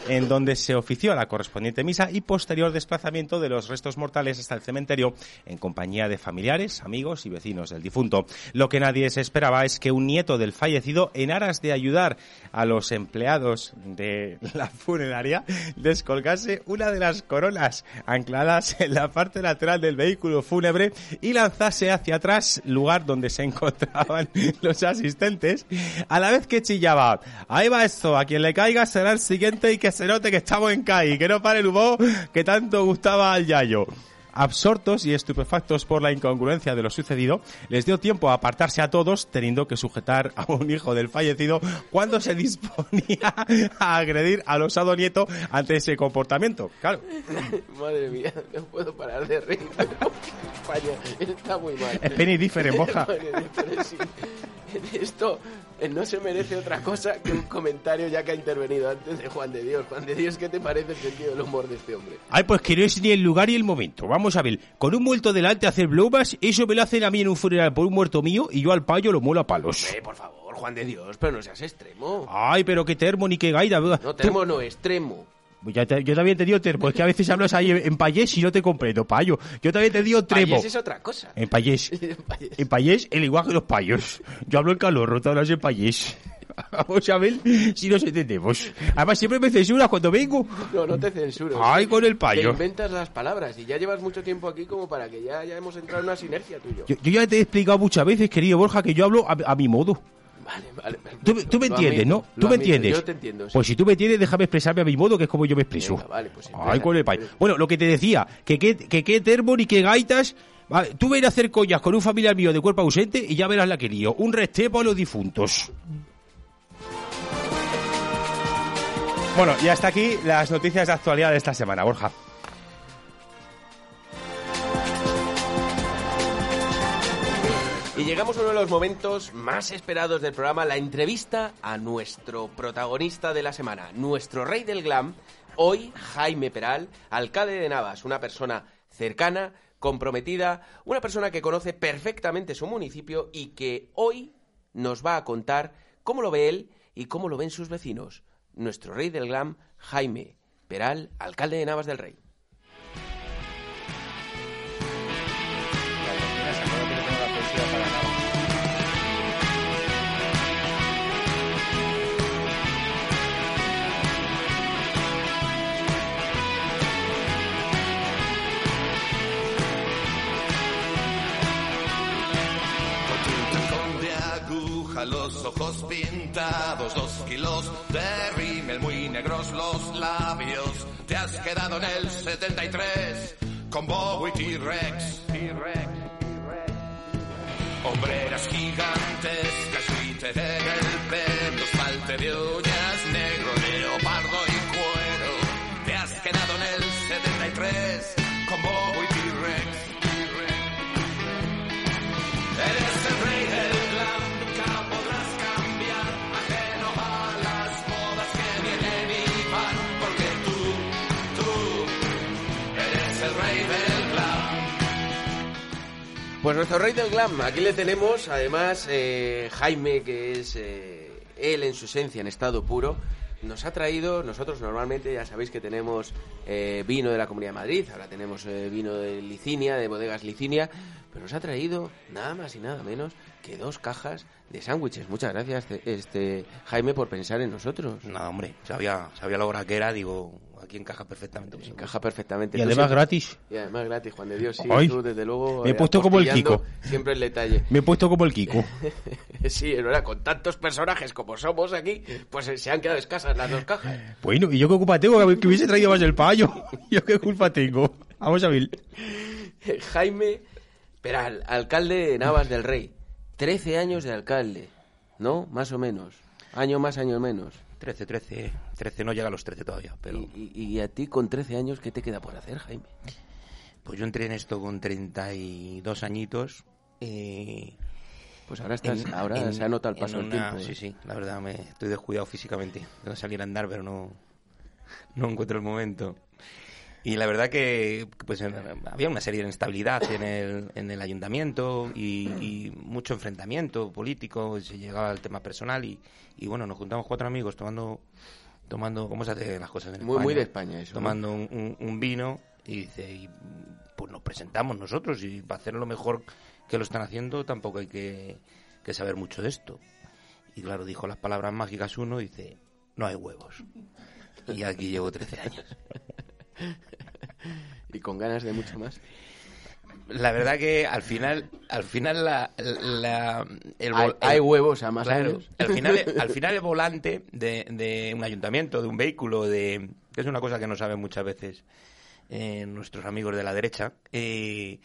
en donde se ofició la correspondiente misa y posterior desplazamiento de los restos mortales hasta el cementerio en compañía de familiares, amigos y vecinos del difunto. Lo que nadie se esperaba es que un nieto del fallecido, en aras de ayudar a los empleados de la funeraria, descolgase una de las coronas ancladas en la parte lateral del vehículo fúnebre y lanzase hacia atrás, lugar donde se encontraban los asistentes, a la vez que chillaba, ahí va esto, a quien le caiga será el siguiente y que se note que estamos en CAI, que no pare el humo que tanto gustaba al Yayo. Absortos y estupefactos por la incongruencia de lo sucedido, les dio tiempo a apartarse a todos, teniendo que sujetar a un hijo del fallecido cuando se disponía a agredir al osado nieto ante ese comportamiento. Claro, Madre mía, no puedo parar de reír. España está muy mal. es penny different, moja. Esto eh, no se merece otra cosa que un comentario ya que ha intervenido antes de Juan de Dios. Juan de Dios, ¿qué te parece el sentido del humor de este hombre? Ay, pues que no es ni el lugar y el momento. Vamos a ver, con un muerto delante hacer bromas, eso me lo hacen a mí en un funeral por un muerto mío y yo al payo lo mola a palos. Eh, por favor, Juan de Dios, pero no seas extremo. Ay, pero qué termo ni qué gaida. No, termo no, extremo. Te- yo también te digo termo, es que a veces hablas ahí en payés y no te comprendo, payo. Yo también te digo tremo. Payés es otra cosa. En payés. Payés. En payés, el lenguaje de los payos. Yo hablo en calor, tú hablas en payés. Vamos a ver si nos entendemos. Además, siempre me censuras cuando vengo. No, no te censuro. Ay, con el Te payo. inventas las palabras y ya llevas mucho tiempo aquí como para que ya, ya hemos entrado en una sinergia tuyo. Yo, yo ya te he explicado muchas veces, querido Borja, que yo hablo a, a mi modo. Vale, vale. Tú, tú me entiendes, ¿no? Tú me entiendes. Yo te entiendo. sí. Pues si tú me entiendes, déjame expresarme a mi modo, que es como yo me expreso. Venga, vale, pues Ay, con el payo. empieza. Bueno, lo que te decía, que qué que, qué termo ni qué gaitas. Vale, tú ven a hacer collas con un familiar mío de cuerpo ausente y ya verás la que lío. Un respeto a los difuntos. Bueno, y hasta aquí las noticias de actualidad de esta semana, Borja. Y llegamos a uno de los momentos más esperados del programa, la entrevista a nuestro protagonista de la semana, nuestro rey del glam, hoy Jaime Peral, alcalde de Navas, una persona cercana, comprometida, una persona que conoce perfectamente su municipio y que hoy nos va a contar cómo lo ve él y cómo lo ven sus vecinos. Nuestro rey del glam, Jaime Peral, alcalde de Navas del Rey. Ojos pintados, dos kilos de rímel muy negros los labios. Te has quedado en el 73 con Bowie T-Rex. Hombreras gigantescas, glitter en el pelo, esmalte de Pues nuestro rey del glam, aquí le tenemos, además, eh, Jaime, que es eh, él en su esencia, en estado puro, nos ha traído, nosotros normalmente ya sabéis que tenemos eh, vino de la Comunidad de Madrid, ahora tenemos eh, vino de Licinia, de bodegas Licinia, pero nos ha traído nada más y nada menos que dos cajas de sándwiches. Muchas gracias, este Jaime, por pensar en nosotros. Nada, hombre, sabía, sabía lo hora que era, digo, aquí encaja perfectamente. pues, Encaja perfectamente. Y además gratis. Y además gratis, Juan de Dios, sí, Ay, tú desde luego... me he eh, puesto como el Kiko. Siempre el detalle. Me he puesto como el Kiko. Sí, es verdad, con tantos personajes como somos aquí, pues eh, se han quedado escasas las dos cajas. Bueno, ¿y yo qué culpa tengo que hubiese traído más el payo? ¿Yo qué culpa tengo? Vamos a ver. Jaime Peral, alcalde de Navas del Rey. 13 años de alcalde, ¿no? Más o menos. Año más, año menos. 13, 13, 13 no llega a los 13 todavía, pero... ¿Y, y- y a ti con 13 años qué te queda por hacer, Jaime? Pues yo entré en esto con 32 añitos. eh, Pues ahora, estás, en- ahora en- se ha notado el paso del tiempo. ¿eh? Sí, sí, la verdad me estoy descuidado físicamente. Tengo que salir a andar, pero no, no encuentro el momento. Y la verdad que pues había una serie de inestabilidad en el, en el ayuntamiento y, y mucho enfrentamiento político, se llegaba al tema personal y, y bueno, nos juntamos cuatro amigos tomando, tomando ¿cómo se hacen las cosas en Muy- España? muy de España eso. Tomando un, un- un vino y dice, y, pues nos presentamos nosotros y para hacer lo mejor que lo están haciendo tampoco hay que, que saber mucho de esto. Y claro, dijo las palabras mágicas uno, dice, no hay huevos. Y aquí llevo 13 años. Y con ganas de mucho más. La verdad que al final, al final la, la- el, Hay, huevos a más claro, al final, al final el volante de, de un ayuntamiento, de un vehículo, de que es una cosa que no saben muchas veces eh, nuestros amigos de la derecha, eh,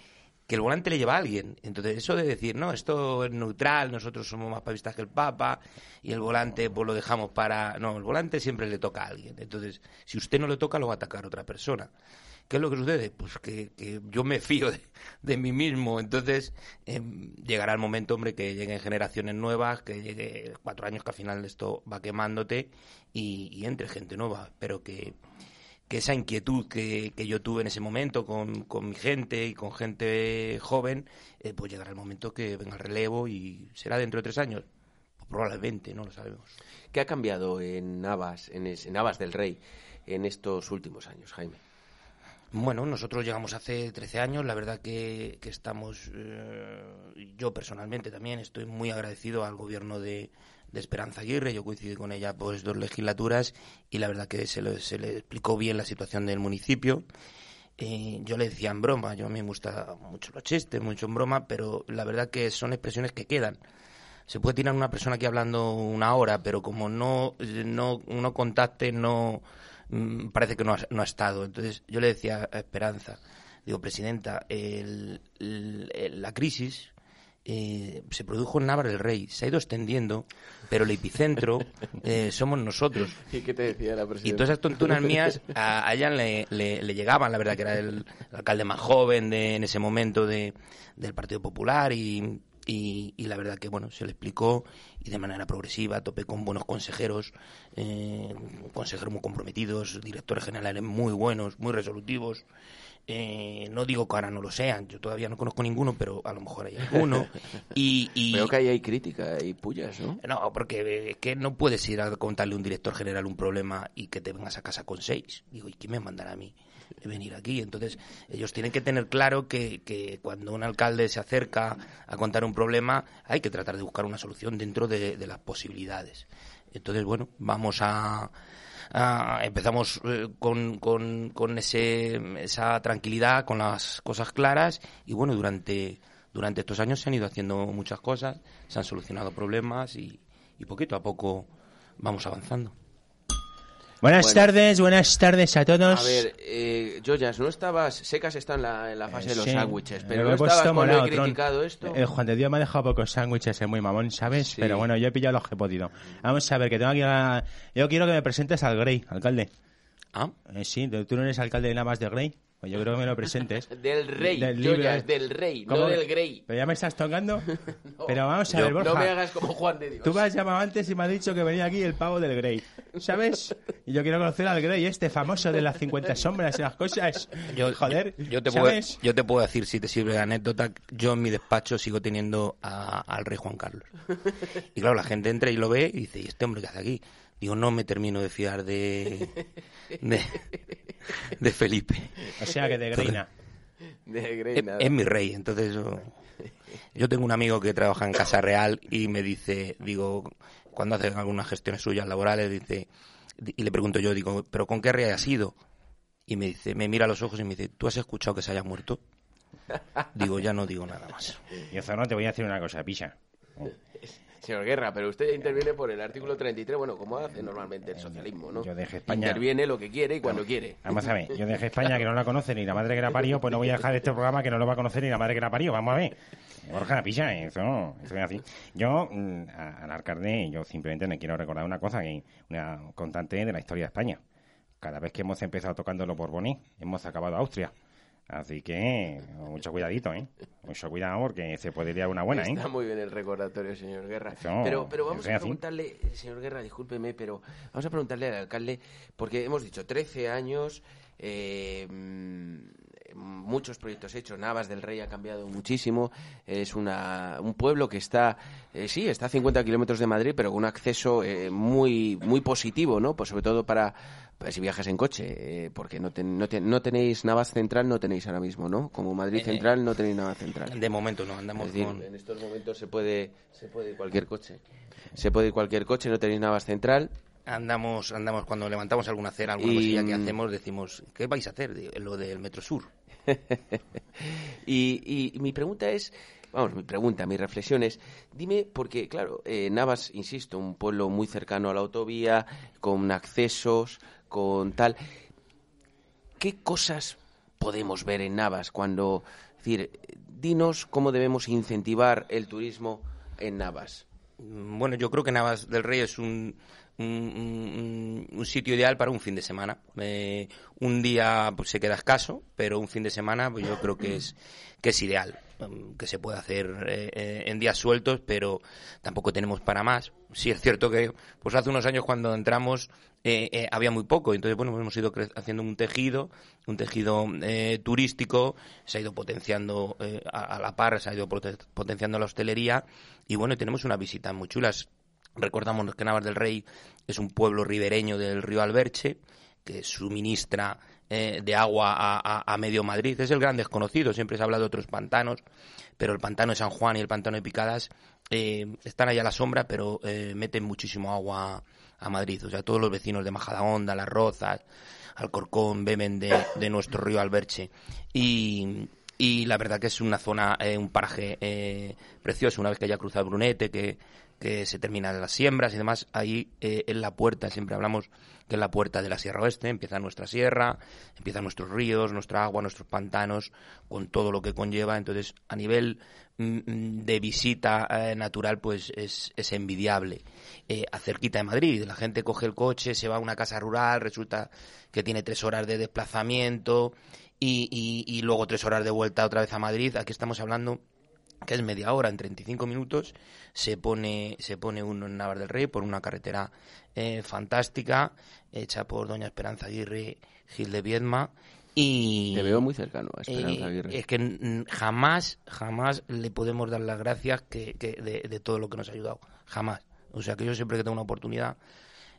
que el volante le lleva a alguien. Entonces eso de decir, no, esto es neutral, nosotros somos más papistas que el Papa y el volante pues lo dejamos para... No, el volante siempre le toca a alguien. Entonces, si usted no le toca, lo va a atacar otra persona. ¿Qué es lo que sucede? Pues que, que yo me fío de, mí mismo. Entonces, em, llegará el momento, hombre, que lleguen generaciones nuevas, que llegue cuatro años que al final esto va quemándote y, y entre gente nueva. Pero que, que esa inquietud que, que yo tuve en ese momento con, con mi gente y con gente joven, eh, pues llegará el momento que venga el relevo y será dentro de tres años. Pues probablemente, no lo sabemos. ¿Qué ha cambiado en Navas, en, es- en Navas del Rey, en estos últimos años, Jaime? Bueno, nosotros llegamos hace 13 años, la verdad que, que estamos, eh, yo personalmente también estoy muy agradecido al gobierno de, de Esperanza Aguirre, yo coincidí con ella pues dos legislaturas y la verdad que se, le- se le explicó bien la situación del municipio. Eh, yo le decía en broma, yo a mí me gusta mucho los chistes, mucho en broma, pero la verdad que son expresiones que quedan. Se puede tirar una persona aquí hablando una hora, pero como no, no, no contacte, no mm, parece que no ha, estado. Entonces yo le decía a Esperanza, digo, Presidenta, el- la crisis eh, se produjo en Navarra del Rey, se ha ido extendiendo, pero el epicentro eh, somos nosotros. ¿Y qué te decía la Y presidenta? todas esas tontunas mías a, a ella le, le- le llegaban, la verdad que era el, el alcalde más joven de, en ese momento de, del Partido Popular y, y- y la verdad que bueno, se le explicó y de manera progresiva, topé con buenos consejeros, eh, consejeros muy comprometidos, directores generales muy buenos, muy resolutivos. Eh, no digo que ahora no lo sean, yo todavía no conozco ninguno, pero a lo mejor hay alguno. Y, y- Veo que ahí hay crítica y pullas, ¿no? no, porque es que no puedes ir a contarle a un director general un problema y que te vengas a casa con seis. Digo, ¿y quién me mandará a mí de venir aquí? Entonces, ellos tienen que tener claro que, que cuando un alcalde se acerca a contar un problema, hay que tratar de buscar una solución dentro de, de las posibilidades. Entonces, bueno, vamos a... a- empezamos eh, con, con, con ese, esa tranquilidad, con las cosas claras y bueno, durante, durante estos años se han ido haciendo muchas cosas, se han solucionado problemas y, y poquito a poco vamos avanzando. Buenas Bueno. tardes, buenas tardes a todos. A ver, eh, Joyas, ¿no estabas... Secas está en la, en la fase de los Sí. sándwiches, Me pero lo ¿no he puesto estabas Tron. criticado esto? El Juan de Dios me ha dejado pocos sándwiches, es muy mamón, ¿sabes? Sí. Pero bueno, yo he pillado los que he podido. Vamos a ver, que tengo aquí a... Yo quiero que me presentes al Grey, alcalde. ¿Ah? Eh, sí, tú no eres alcalde de Navas de Grey. Pues yo creo que me lo presentes. Del rey, Del Joyas, libre. del rey, ¿Cómo no del grey. ¿Pero ya me estás tocando? Pero vamos a ver, Borja. No me hagas como Juan de Dios. Tú me has llamado antes y me has dicho que venía aquí el pavo del Grey, ¿sabes? Y yo quiero conocer al Grey, este famoso de las 50 sombras y las cosas. Yo, Joder, yo, yo te puedo, yo te puedo decir, si te sirve de anécdota, yo en mi despacho sigo teniendo a- al rey Juan Carlos. Y claro, la gente entra y lo ve y dice, ¿y este hombre qué hace aquí? Digo, no me termino de fiar de, de, de Felipe. O sea que de Greina. De grey, Es, mi rey, entonces yo, yo tengo un amigo que trabaja en Casa Real y me dice, digo, cuando hace algunas gestiones suyas laborales, dice, y le pregunto yo, digo, ¿pero con qué rey has ido? Y me dice, me mira a los ojos y me dice, ¿tú has escuchado que se haya muerto? Digo, ya no digo nada más. Y no te voy a decir una cosa, pisa. Señor Guerra, pero usted interviene por el artículo 33, bueno, como hace normalmente el socialismo, ¿no? Yo dejé España- Interviene lo que quiere y cuando quiere. Vamos a ver, yo dejé España que no la conoce ni la madre que la parió, pues no voy a dejar este programa que no lo va a conocer ni la madre que la parió. Vamos a ver. Borja, pilla, eso, eso es así. Yo, mm, al alcalde, yo simplemente le quiero recordar una cosa, que una constante de la historia de España. Cada vez que hemos empezado tocando los Borbones, hemos acabado Austria. Así que, mucho cuidadito, ¿eh? Mucho cuidado porque se puede liar una buena, ¿eh? Está muy bien el recordatorio, señor Guerra. Pero, pero vamos a así. preguntarle, señor Guerra, discúlpeme, pero vamos a preguntarle al alcalde, porque hemos dicho 13 años, eh, muchos proyectos hechos, Navas del Rey ha cambiado muchísimo, es una, un pueblo que está, eh, sí, está a 50 kilómetros de Madrid, pero con un acceso eh, muy, muy positivo, ¿no? Pues sobre todo para, para si viajas en coche, eh, porque no, ten- no, ten- no tenéis Navas Central, no tenéis ahora mismo, ¿no? Como Madrid Eh, Central no tenéis Navas Central. De momento no, andamos Es decir, con... en estos momentos se puede, se puede ir cualquier coche. Se puede ir cualquier coche, no tenéis Navas Central. Andamos, andamos cuando levantamos alguna cera, alguna Y, cosilla que mm, hacemos, decimos, ¿qué vais a hacer? Lo del Metro Sur. y, y mi pregunta es, vamos, mi pregunta, mi reflexión es, dime, porque claro, eh, Navas, insisto, un pueblo muy cercano a la autovía, con accesos, con tal, ¿qué cosas podemos ver en Navas cuando, es decir, dinos cómo debemos incentivar el turismo en Navas? Mm, Bueno, yo creo que Navas del Rey es un, un, un- un sitio ideal para un fin de semana. Eh, un día pues, se queda escaso, pero un fin de semana pues, yo creo que es, que es ideal. mm, Que se puede hacer eh, eh, en días sueltos, pero tampoco tenemos para más. Sí es cierto que pues hace unos años cuando entramos eh, eh, había muy poco, entonces bueno, hemos ido haciendo un tejido, un tejido eh, turístico, se ha ido potenciando eh, a, la par, se ha ido potenciando la hostelería y bueno, tenemos unas visitas muy chulas. Recordamos que Navas del Rey es un pueblo ribereño del río Alberche que suministra eh, de agua a, medio Madrid. Es el gran desconocido, siempre se habla de otros pantanos, pero el pantano de San Juan y el pantano de Picadas eh, están ahí a la sombra, pero meten muchísimo agua a Madrid. O sea, todos los vecinos de Majadahonda, Las Rozas, Alcorcón beben de, de nuestro río Alberche. Y, y la verdad que es una zona, eh, un paraje eh, precioso. Una vez que haya cruzado Brunete, que, que se terminan las siembras y demás, ahí eh, en la puerta, siempre hablamos que es la puerta de la Sierra Oeste, empieza nuestra sierra, empiezan nuestros ríos, nuestra agua, nuestros pantanos, con todo lo que conlleva. Entonces, a nivel mm, mm, de visita eh, natural, pues es, es envidiable. Eh, a cerquita de Madrid, la gente coge el coche, se va a una casa rural, resulta que tiene tres horas de desplazamiento y luego tres horas de vuelta otra vez a Madrid. Aquí estamos hablando que es media hora, en 35 minutos, se pone, se pone uno en Navas del Rey por una carretera eh, fantástica, hecha por doña Esperanza Aguirre Gil de Viedma. Y, Te veo muy cercano a Esperanza eh, Aguirre. Es que jamás, jamás le podemos dar las gracias que, que de, de todo lo que nos ha ayudado. Jamás. O sea que yo siempre que tengo una oportunidad,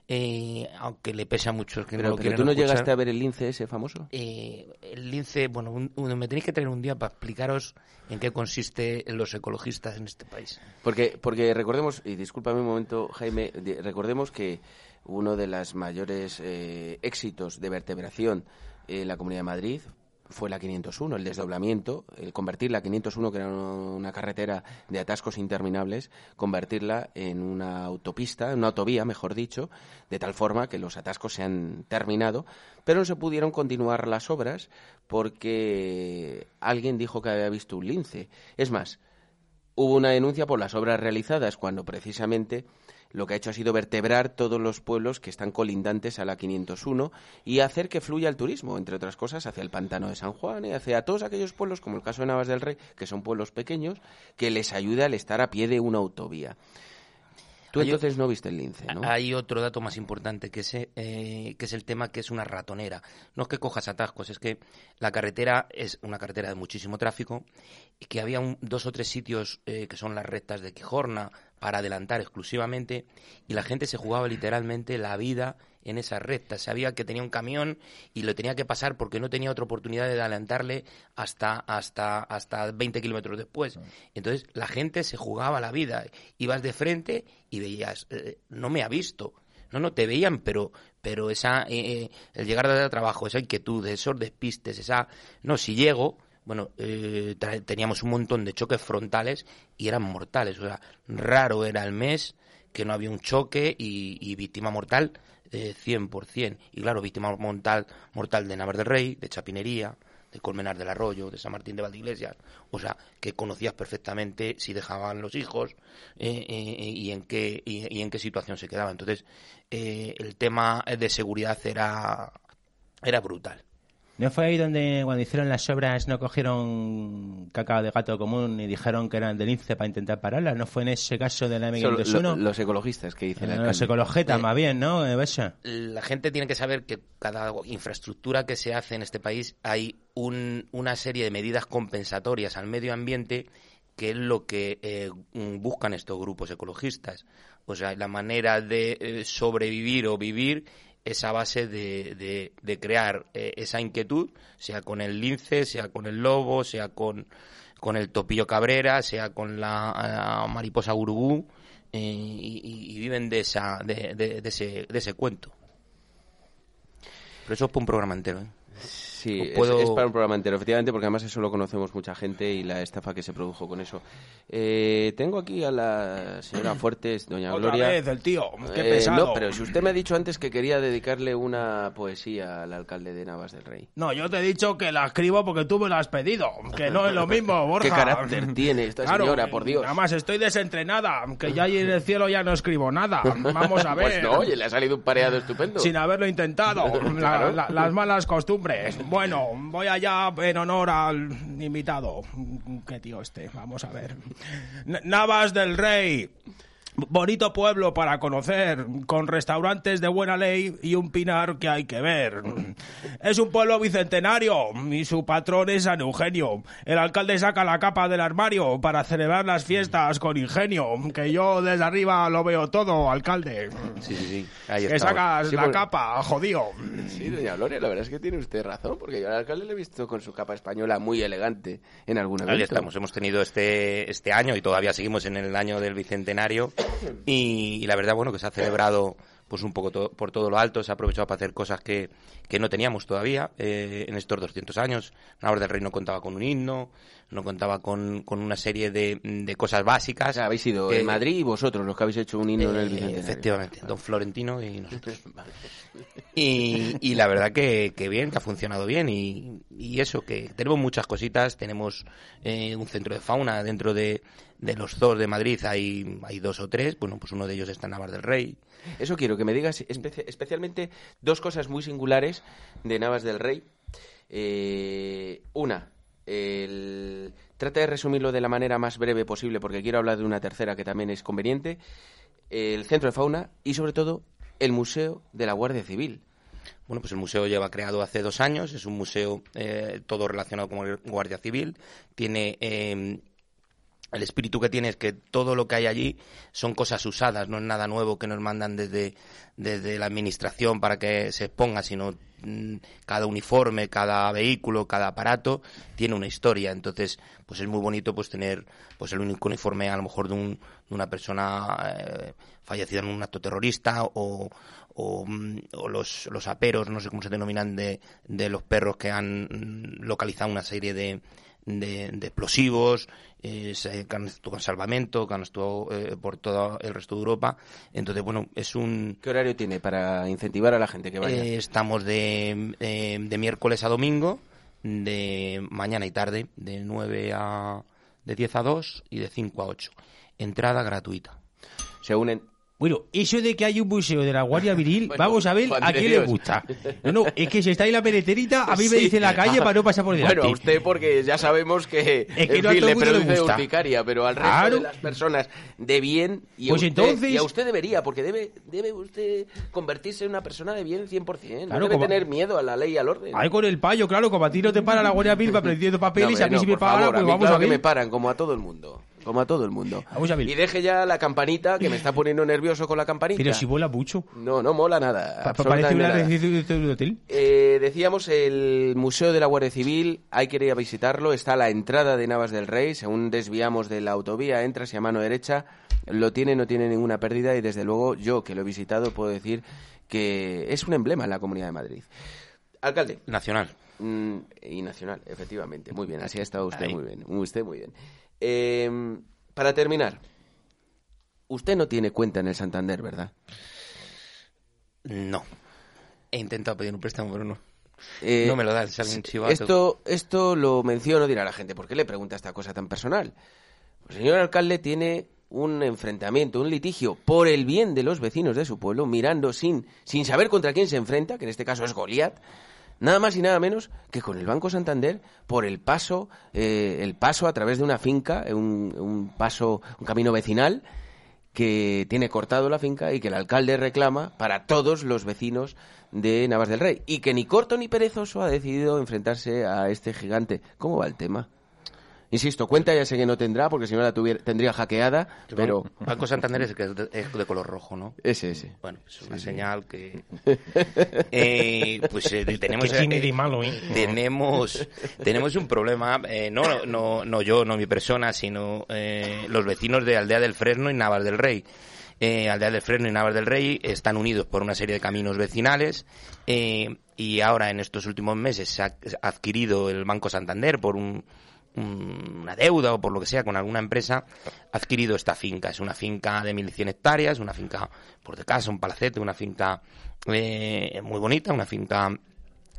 eh, aunque le pesa mucho, es que Pero, no pero tú no escuchar, llegaste a ver el lince ese famoso. eh, el lince, bueno, un- un- me tenéis que traer un día para explicaros en qué consiste los ecologistas en este país. Porque, porque recordemos, y discúlpame un momento, Jaime, recordemos que uno de los mayores eh, éxitos de vertebración en la Comunidad de Madrid fue la 501, el desdoblamiento, el convertir la 501, que era una carretera de atascos interminables, convertirla en una autopista, en una autovía, mejor dicho, de tal forma que los atascos se han terminado, pero no se pudieron continuar las obras porque alguien dijo que había visto un lince. Es más, hubo una denuncia por las obras realizadas cuando precisamente lo que ha hecho ha sido vertebrar todos los pueblos que están colindantes a la 501 y hacer que fluya el turismo, entre otras cosas, hacia el pantano de San Juan y hacia todos aquellos pueblos, como el caso de Navas del Rey, que son pueblos pequeños, que les ayuda al estar a pie de una autovía. Tú Hay- entonces no viste el lince, ¿no? Hay otro dato más importante que es, eh, que es el tema que es una ratonera. No es que cojas atascos, es que la carretera es una carretera de muchísimo tráfico y que había un- dos o tres sitios eh, que son las rectas de Quijorna para adelantar exclusivamente y la gente se jugaba literalmente la vida en esas rectas. Sabía que tenía un camión y lo tenía que pasar porque no tenía otra oportunidad de adelantarle hasta, hasta, hasta 20 kilómetros después. Entonces la gente se jugaba la vida. Ibas de frente y veías, eh, no me ha visto. No, no, te veían, pero, pero esa, eh, el llegar de trabajo, esa inquietud, esos despistes, esa, no, si llego, bueno, eh, teníamos un montón de choques frontales y eran mortales. O sea, raro era el mes que no había un choque y, y víctima mortal eh, 100%. Y claro, víctima mortal, mortal de Navas del Rey, de Chapinería, de Colmenar del Arroyo, de San Martín de Valdeiglesias. O sea, que conocías perfectamente si dejaban los hijos eh, eh, y, en qué, y, y en qué situación se quedaba. Entonces, eh, el tema de seguridad era, era brutal. ¿No fue ahí donde cuando hicieron las obras no cogieron cacao de gato común y dijeron que eran del INCE para intentar pararlas? ¿No fue en ese caso de la Son lo- M521? los ecologistas que dicen el los alcalde. ecologetas, Eh, más bien, ¿no? Eh, Besa? la gente tiene que saber que cada infraestructura que se hace en este país hay un- una serie de medidas compensatorias al medio ambiente que es lo que eh, buscan estos grupos ecologistas. O sea, la manera de eh, sobrevivir o vivir es a base de, de- crear eh, esa inquietud, sea con el lince, sea con el lobo, sea con, con el topillo cabrera, sea con la ah, mariposa urubú, eh, y, y- viven de, esa, de- de ese, de ese cuento. Pero eso es para un programa entero. ¿eh? Sí, es- Puedo- es, para un programa entero, efectivamente, porque además eso lo conocemos mucha gente y la estafa que se produjo con eso. Eh, tengo aquí a la señora Fuertes, doña Otra Gloria. vez el tío, qué Eh, pesado. no, pero si usted me ha dicho antes que quería dedicarle una poesía al alcalde de Navas del Rey. No, yo te he dicho que la escribo porque tú me la has pedido, que no es lo mismo, Borja. ¿Qué carácter tiene esta Claro, señora, por Dios? Nada más estoy desentrenada, que ya allí en el cielo ya no escribo nada. Vamos a ver. Pues no, oye, le ha salido un pareado estupendo. Sin haberlo intentado. La- Claro. la- las malas costumbres. Bueno, voy allá en honor al invitado. Qué tío este, vamos a ver. Navas del Rey. Bonito pueblo para conocer, con restaurantes de buena ley y un pinar que hay que ver. Es un pueblo bicentenario y su patrón es San Eugenio. El alcalde saca la capa del armario para celebrar las fiestas con ingenio, que yo desde arriba lo veo todo, alcalde. Sí, sí, sí. Ahí Que sacas Sí, la porque- capa, jodido. Sí, doña Gloria, la verdad es que tiene usted razón, porque yo al alcalde le he visto con su capa española muy elegante en evento. Ahí estamos, hemos tenido este, este año y todavía seguimos en el año del Bicentenario y, la verdad, bueno, que se ha celebrado pues un poco to- por todo lo alto, se ha aprovechado para hacer cosas que, que no teníamos todavía eh, en estos 200 años. Navas del Rey no contaba con un himno, no contaba con, con una serie de, de cosas O básicas. sea, habéis sido en Madrid y vosotros los que habéis hecho un himno en el Eh, Bicentenario. efectivamente, don Florentino y nosotros. Y, y la verdad que, que bien, que ha funcionado bien y, y eso, que tenemos muchas cositas, tenemos eh, un centro de fauna dentro de, de los zoos de Madrid, hay, hay dos o tres, bueno, pues uno de ellos está en Navas del Rey. Eso quiero que me digas espe- especialmente dos cosas muy singulares de Navas del Rey. Eh, una, el... trata de resumirlo de la manera más breve posible porque quiero hablar de una tercera que también es conveniente. El centro de fauna y sobre todo el museo de la Guardia Civil. Bueno, pues el museo lleva creado hace dos años, es un museo eh, todo relacionado con el Guardia Civil, tiene... eh, el espíritu que tiene es que todo lo que hay allí son cosas usadas, no es nada nuevo que nos mandan desde, desde la administración para que se exponga, sino mm, cada uniforme, cada vehículo, cada aparato tiene una historia. Entonces, pues es muy bonito pues tener pues el único uniforme a lo mejor de, un, de una persona eh, fallecida en un acto terrorista o, o, mm, o los, los aperos, no sé cómo se denominan, de, de los perros que han mm, localizado una serie de, de, de explosivos, eh, se- actuado en salvamento, actuado eh, por todo el resto de Europa. Entonces, bueno, es un... ¿Qué horario tiene para incentivar a la gente que vaya? eh, estamos de, eh, de miércoles a domingo, de mañana y tarde, de 9 a... de 10 a 2 y de 5 a 8. Entrada gratuita. Se unen Bueno, eso de que hay un museo de la Guardia Viril, Bueno, vamos a ver a quién le Dios. gusta. No, no, es que si está ahí la pereterita, a mí me Sí. dice la calle para no pasar por delante. Bueno, a usted porque ya sabemos que Es que en no fin, le le produce urticaria, pero al resto Claro. de las personas de bien y, Pues a usted, entonces- y a usted debería, porque debe debe usted convertirse en una persona de bien 100%. Claro, no debe como- tener miedo a la ley y al orden. Ahí con el payo, claro, como a ti no te para la Guardia Viril para prendiendo papeles, No, a mí no, si me para, pues a mí vamos claro a ver. que me paran, como a todo el mundo. Como a todo el mundo. Vamos a ver. Y deje ya la campanita, que me está poniendo nervioso con la campanita. Pero si vuela mucho. No, no mola nada. Pa- pa- Parece una nada. de un hotel. Eh, decíamos el Museo de la Guardia Civil, hay que ir a visitarlo, está a la entrada de Navas del Rey, según desviamos de la autovía, entras y a mano derecha, lo tiene, no tiene ninguna pérdida y desde luego yo que lo he visitado puedo decir que es un emblema en la Comunidad de Madrid. Alcalde, Nacional. Mm, y nacional, efectivamente. Muy bien, así ha estado usted muy bien. Usted muy bien. Eh, para terminar, usted no tiene cuenta en el Santander, ¿verdad? No. He intentado pedir un préstamo, pero no. Eh, no me lo dan, sale un chivato. Esto, esto lo menciono, dirá la gente, ¿por qué le pregunta esta cosa tan personal? El señor alcalde tiene un enfrentamiento, un litigio por el bien de los vecinos de su pueblo, mirando sin, sin saber contra quién se enfrenta, que en este caso es Goliat, nada más y nada menos que con el Banco Santander por el paso, eh, el paso a través de una finca, un, un paso, un camino vecinal que tiene cortado la finca y que el alcalde reclama para todos los vecinos de Navas del Rey y que ni corto ni perezoso ha decidido enfrentarse a este gigante. ¿Cómo va el tema? Insisto, cuenta ya sé que no tendrá, porque si no la tuviera, tendría hackeada, pero... Banco Santander es, que es de, es de color rojo, ¿no? Ese, ese. Bueno, es una señal que... Eh, pues eh, tenemos... Que tiene de malo, ¿eh? Tenemos, tenemos un problema, eh, no, no, no yo, no mi persona, sino eh, los vecinos de Aldea del Fresno y Navas del Rey. Eh, Aldea del Fresno y Navas del Rey están unidos por una serie de caminos vecinales eh, y ahora en estos últimos meses se ha adquirido el Banco Santander por un, una deuda o por lo que sea con alguna empresa, ha adquirido esta finca. Es una finca de 1.100 hectáreas, una finca por de casa, un palacete, una finca eh, muy bonita, una finca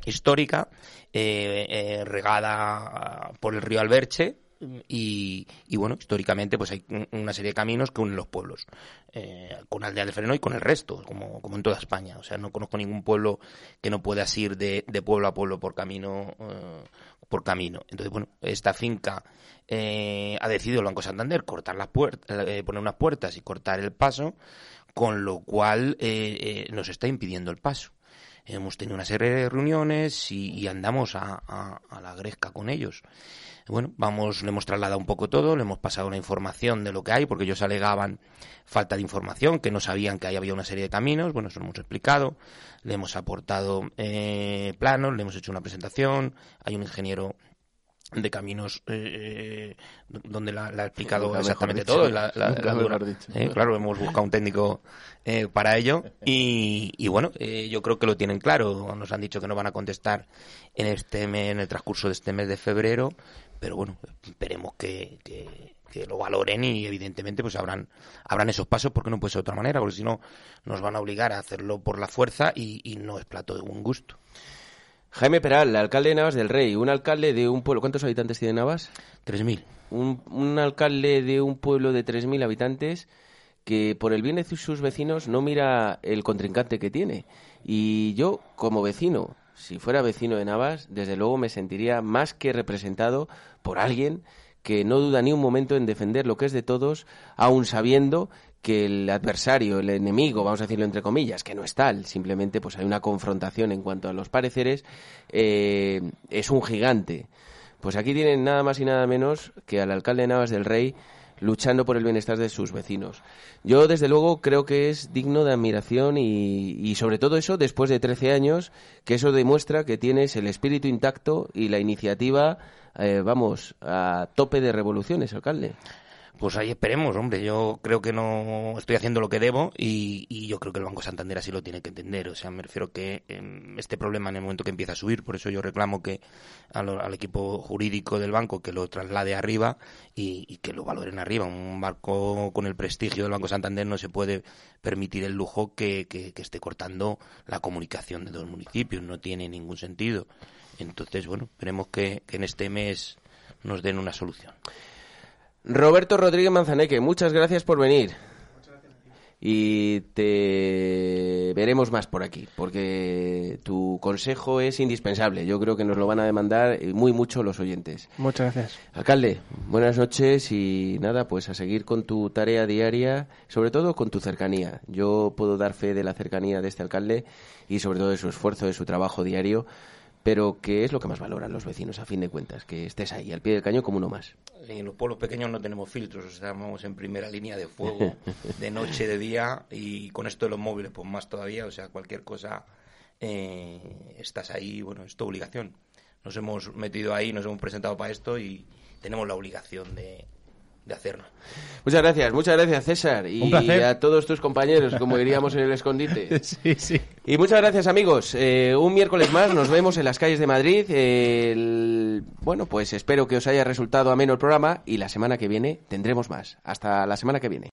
histórica, eh, eh, regada por el río Alberche, y, y, bueno, históricamente pues hay una serie de caminos que unen los pueblos, eh, con Aldea del Freno y con el resto, como, como en toda España. O sea, no conozco ningún pueblo que no puedas ir de, pueblo a pueblo por camino, eh, por camino. Entonces, bueno, esta finca eh, ha decidido el Banco Santander cortar las puertas, eh, poner unas puertas y cortar el paso, con lo cual eh, nos está impidiendo el paso. Hemos tenido una serie de reuniones y, andamos a, a, a la gresca con ellos. Bueno, vamos, le hemos trasladado un poco todo, le hemos pasado la información de lo que hay, porque ellos alegaban falta de información, que no sabían que ahí había una serie de caminos, bueno, eso lo hemos explicado, le hemos aportado eh, planos, le hemos hecho una presentación, hay un ingeniero de caminos eh, donde la, la ha explicado Nunca exactamente todo. la- la- Nunca la dura- mejor dicho. eh, claro, hemos buscado un técnico eh, para ello y, y bueno, eh, yo creo que lo tienen claro. Nos han dicho que no van a contestar en este mes, en el transcurso de este mes de febrero, pero bueno, esperemos que, que, que lo valoren y evidentemente pues habrán, habrán esos pasos porque no puede ser de otra manera, porque si no nos van a obligar a hacerlo por la fuerza y, y no es plato de buen gusto. Jaime Peral, alcalde de Navas del Rey, un alcalde de un pueblo... ¿Cuántos habitantes tiene Navas? 3.000. Un, un alcalde de un pueblo de 3.000 habitantes que por el bien de sus vecinos no mira el contrincante que tiene. Y yo, como vecino, si fuera vecino de Navas, desde luego me sentiría más que representado por alguien que no duda ni un momento en defender lo que es de todos, aun sabiendo que el adversario, el enemigo, vamos a decirlo entre comillas, que no es tal, simplemente pues hay una confrontación en cuanto a los pareceres, eh, es un gigante. Pues aquí tienen nada más y nada menos que al alcalde de Navas del Rey luchando por el bienestar de sus vecinos. Yo, desde luego, creo que es digno de admiración y, y sobre todo eso, después de 13 años, que eso demuestra que tienes el espíritu intacto y la iniciativa, eh, vamos, a tope de revoluciones, alcalde. Pues ahí esperemos, hombre. Yo creo que no estoy haciendo lo que debo y, yo creo que el Banco Santander así lo tiene que entender. O sea, me refiero que eh, este problema en el momento que empieza a subir, por eso yo reclamo que al equipo jurídico del banco que lo traslade arriba y, que lo valoren arriba. Un barco con el prestigio del Banco Santander no se puede permitir el lujo que, esté cortando la comunicación de dos municipios. No tiene ningún sentido. Entonces, bueno, esperemos que en este mes nos den una solución. Roberto Rodríguez Manzaneque, muchas gracias por venir. Y te veremos más por aquí, porque tu consejo es indispensable. Yo creo que nos lo van a demandar eh, muy mucho los oyentes. Muchas gracias. Alcalde, buenas noches y nada, pues a seguir con tu tarea diaria, sobre todo con tu cercanía. Yo puedo dar fe de la cercanía de este alcalde y sobre todo de su esfuerzo, de su trabajo diario, pero que es lo que más valoran los vecinos a fin de cuentas, que estés ahí al pie del cañón como uno más. En los pueblos pequeños no tenemos filtros, estamos en primera línea de fuego, de noche, de día, y con esto de los móviles, pues más todavía, o sea, cualquier cosa, eh, estás ahí, bueno, es tu obligación. Nos hemos metido ahí, nos hemos presentado para esto y tenemos la obligación de, de hacerlo. Muchas gracias, muchas gracias César y Un placer. a todos tus compañeros, como diríamos en el escondite. Sí, sí. Y muchas gracias amigos. Eh, un miércoles más nos vemos en las calles de Madrid. Eh, el- Bueno, pues espero que os haya resultado ameno el programa y la semana que viene tendremos más. Hasta la semana que viene.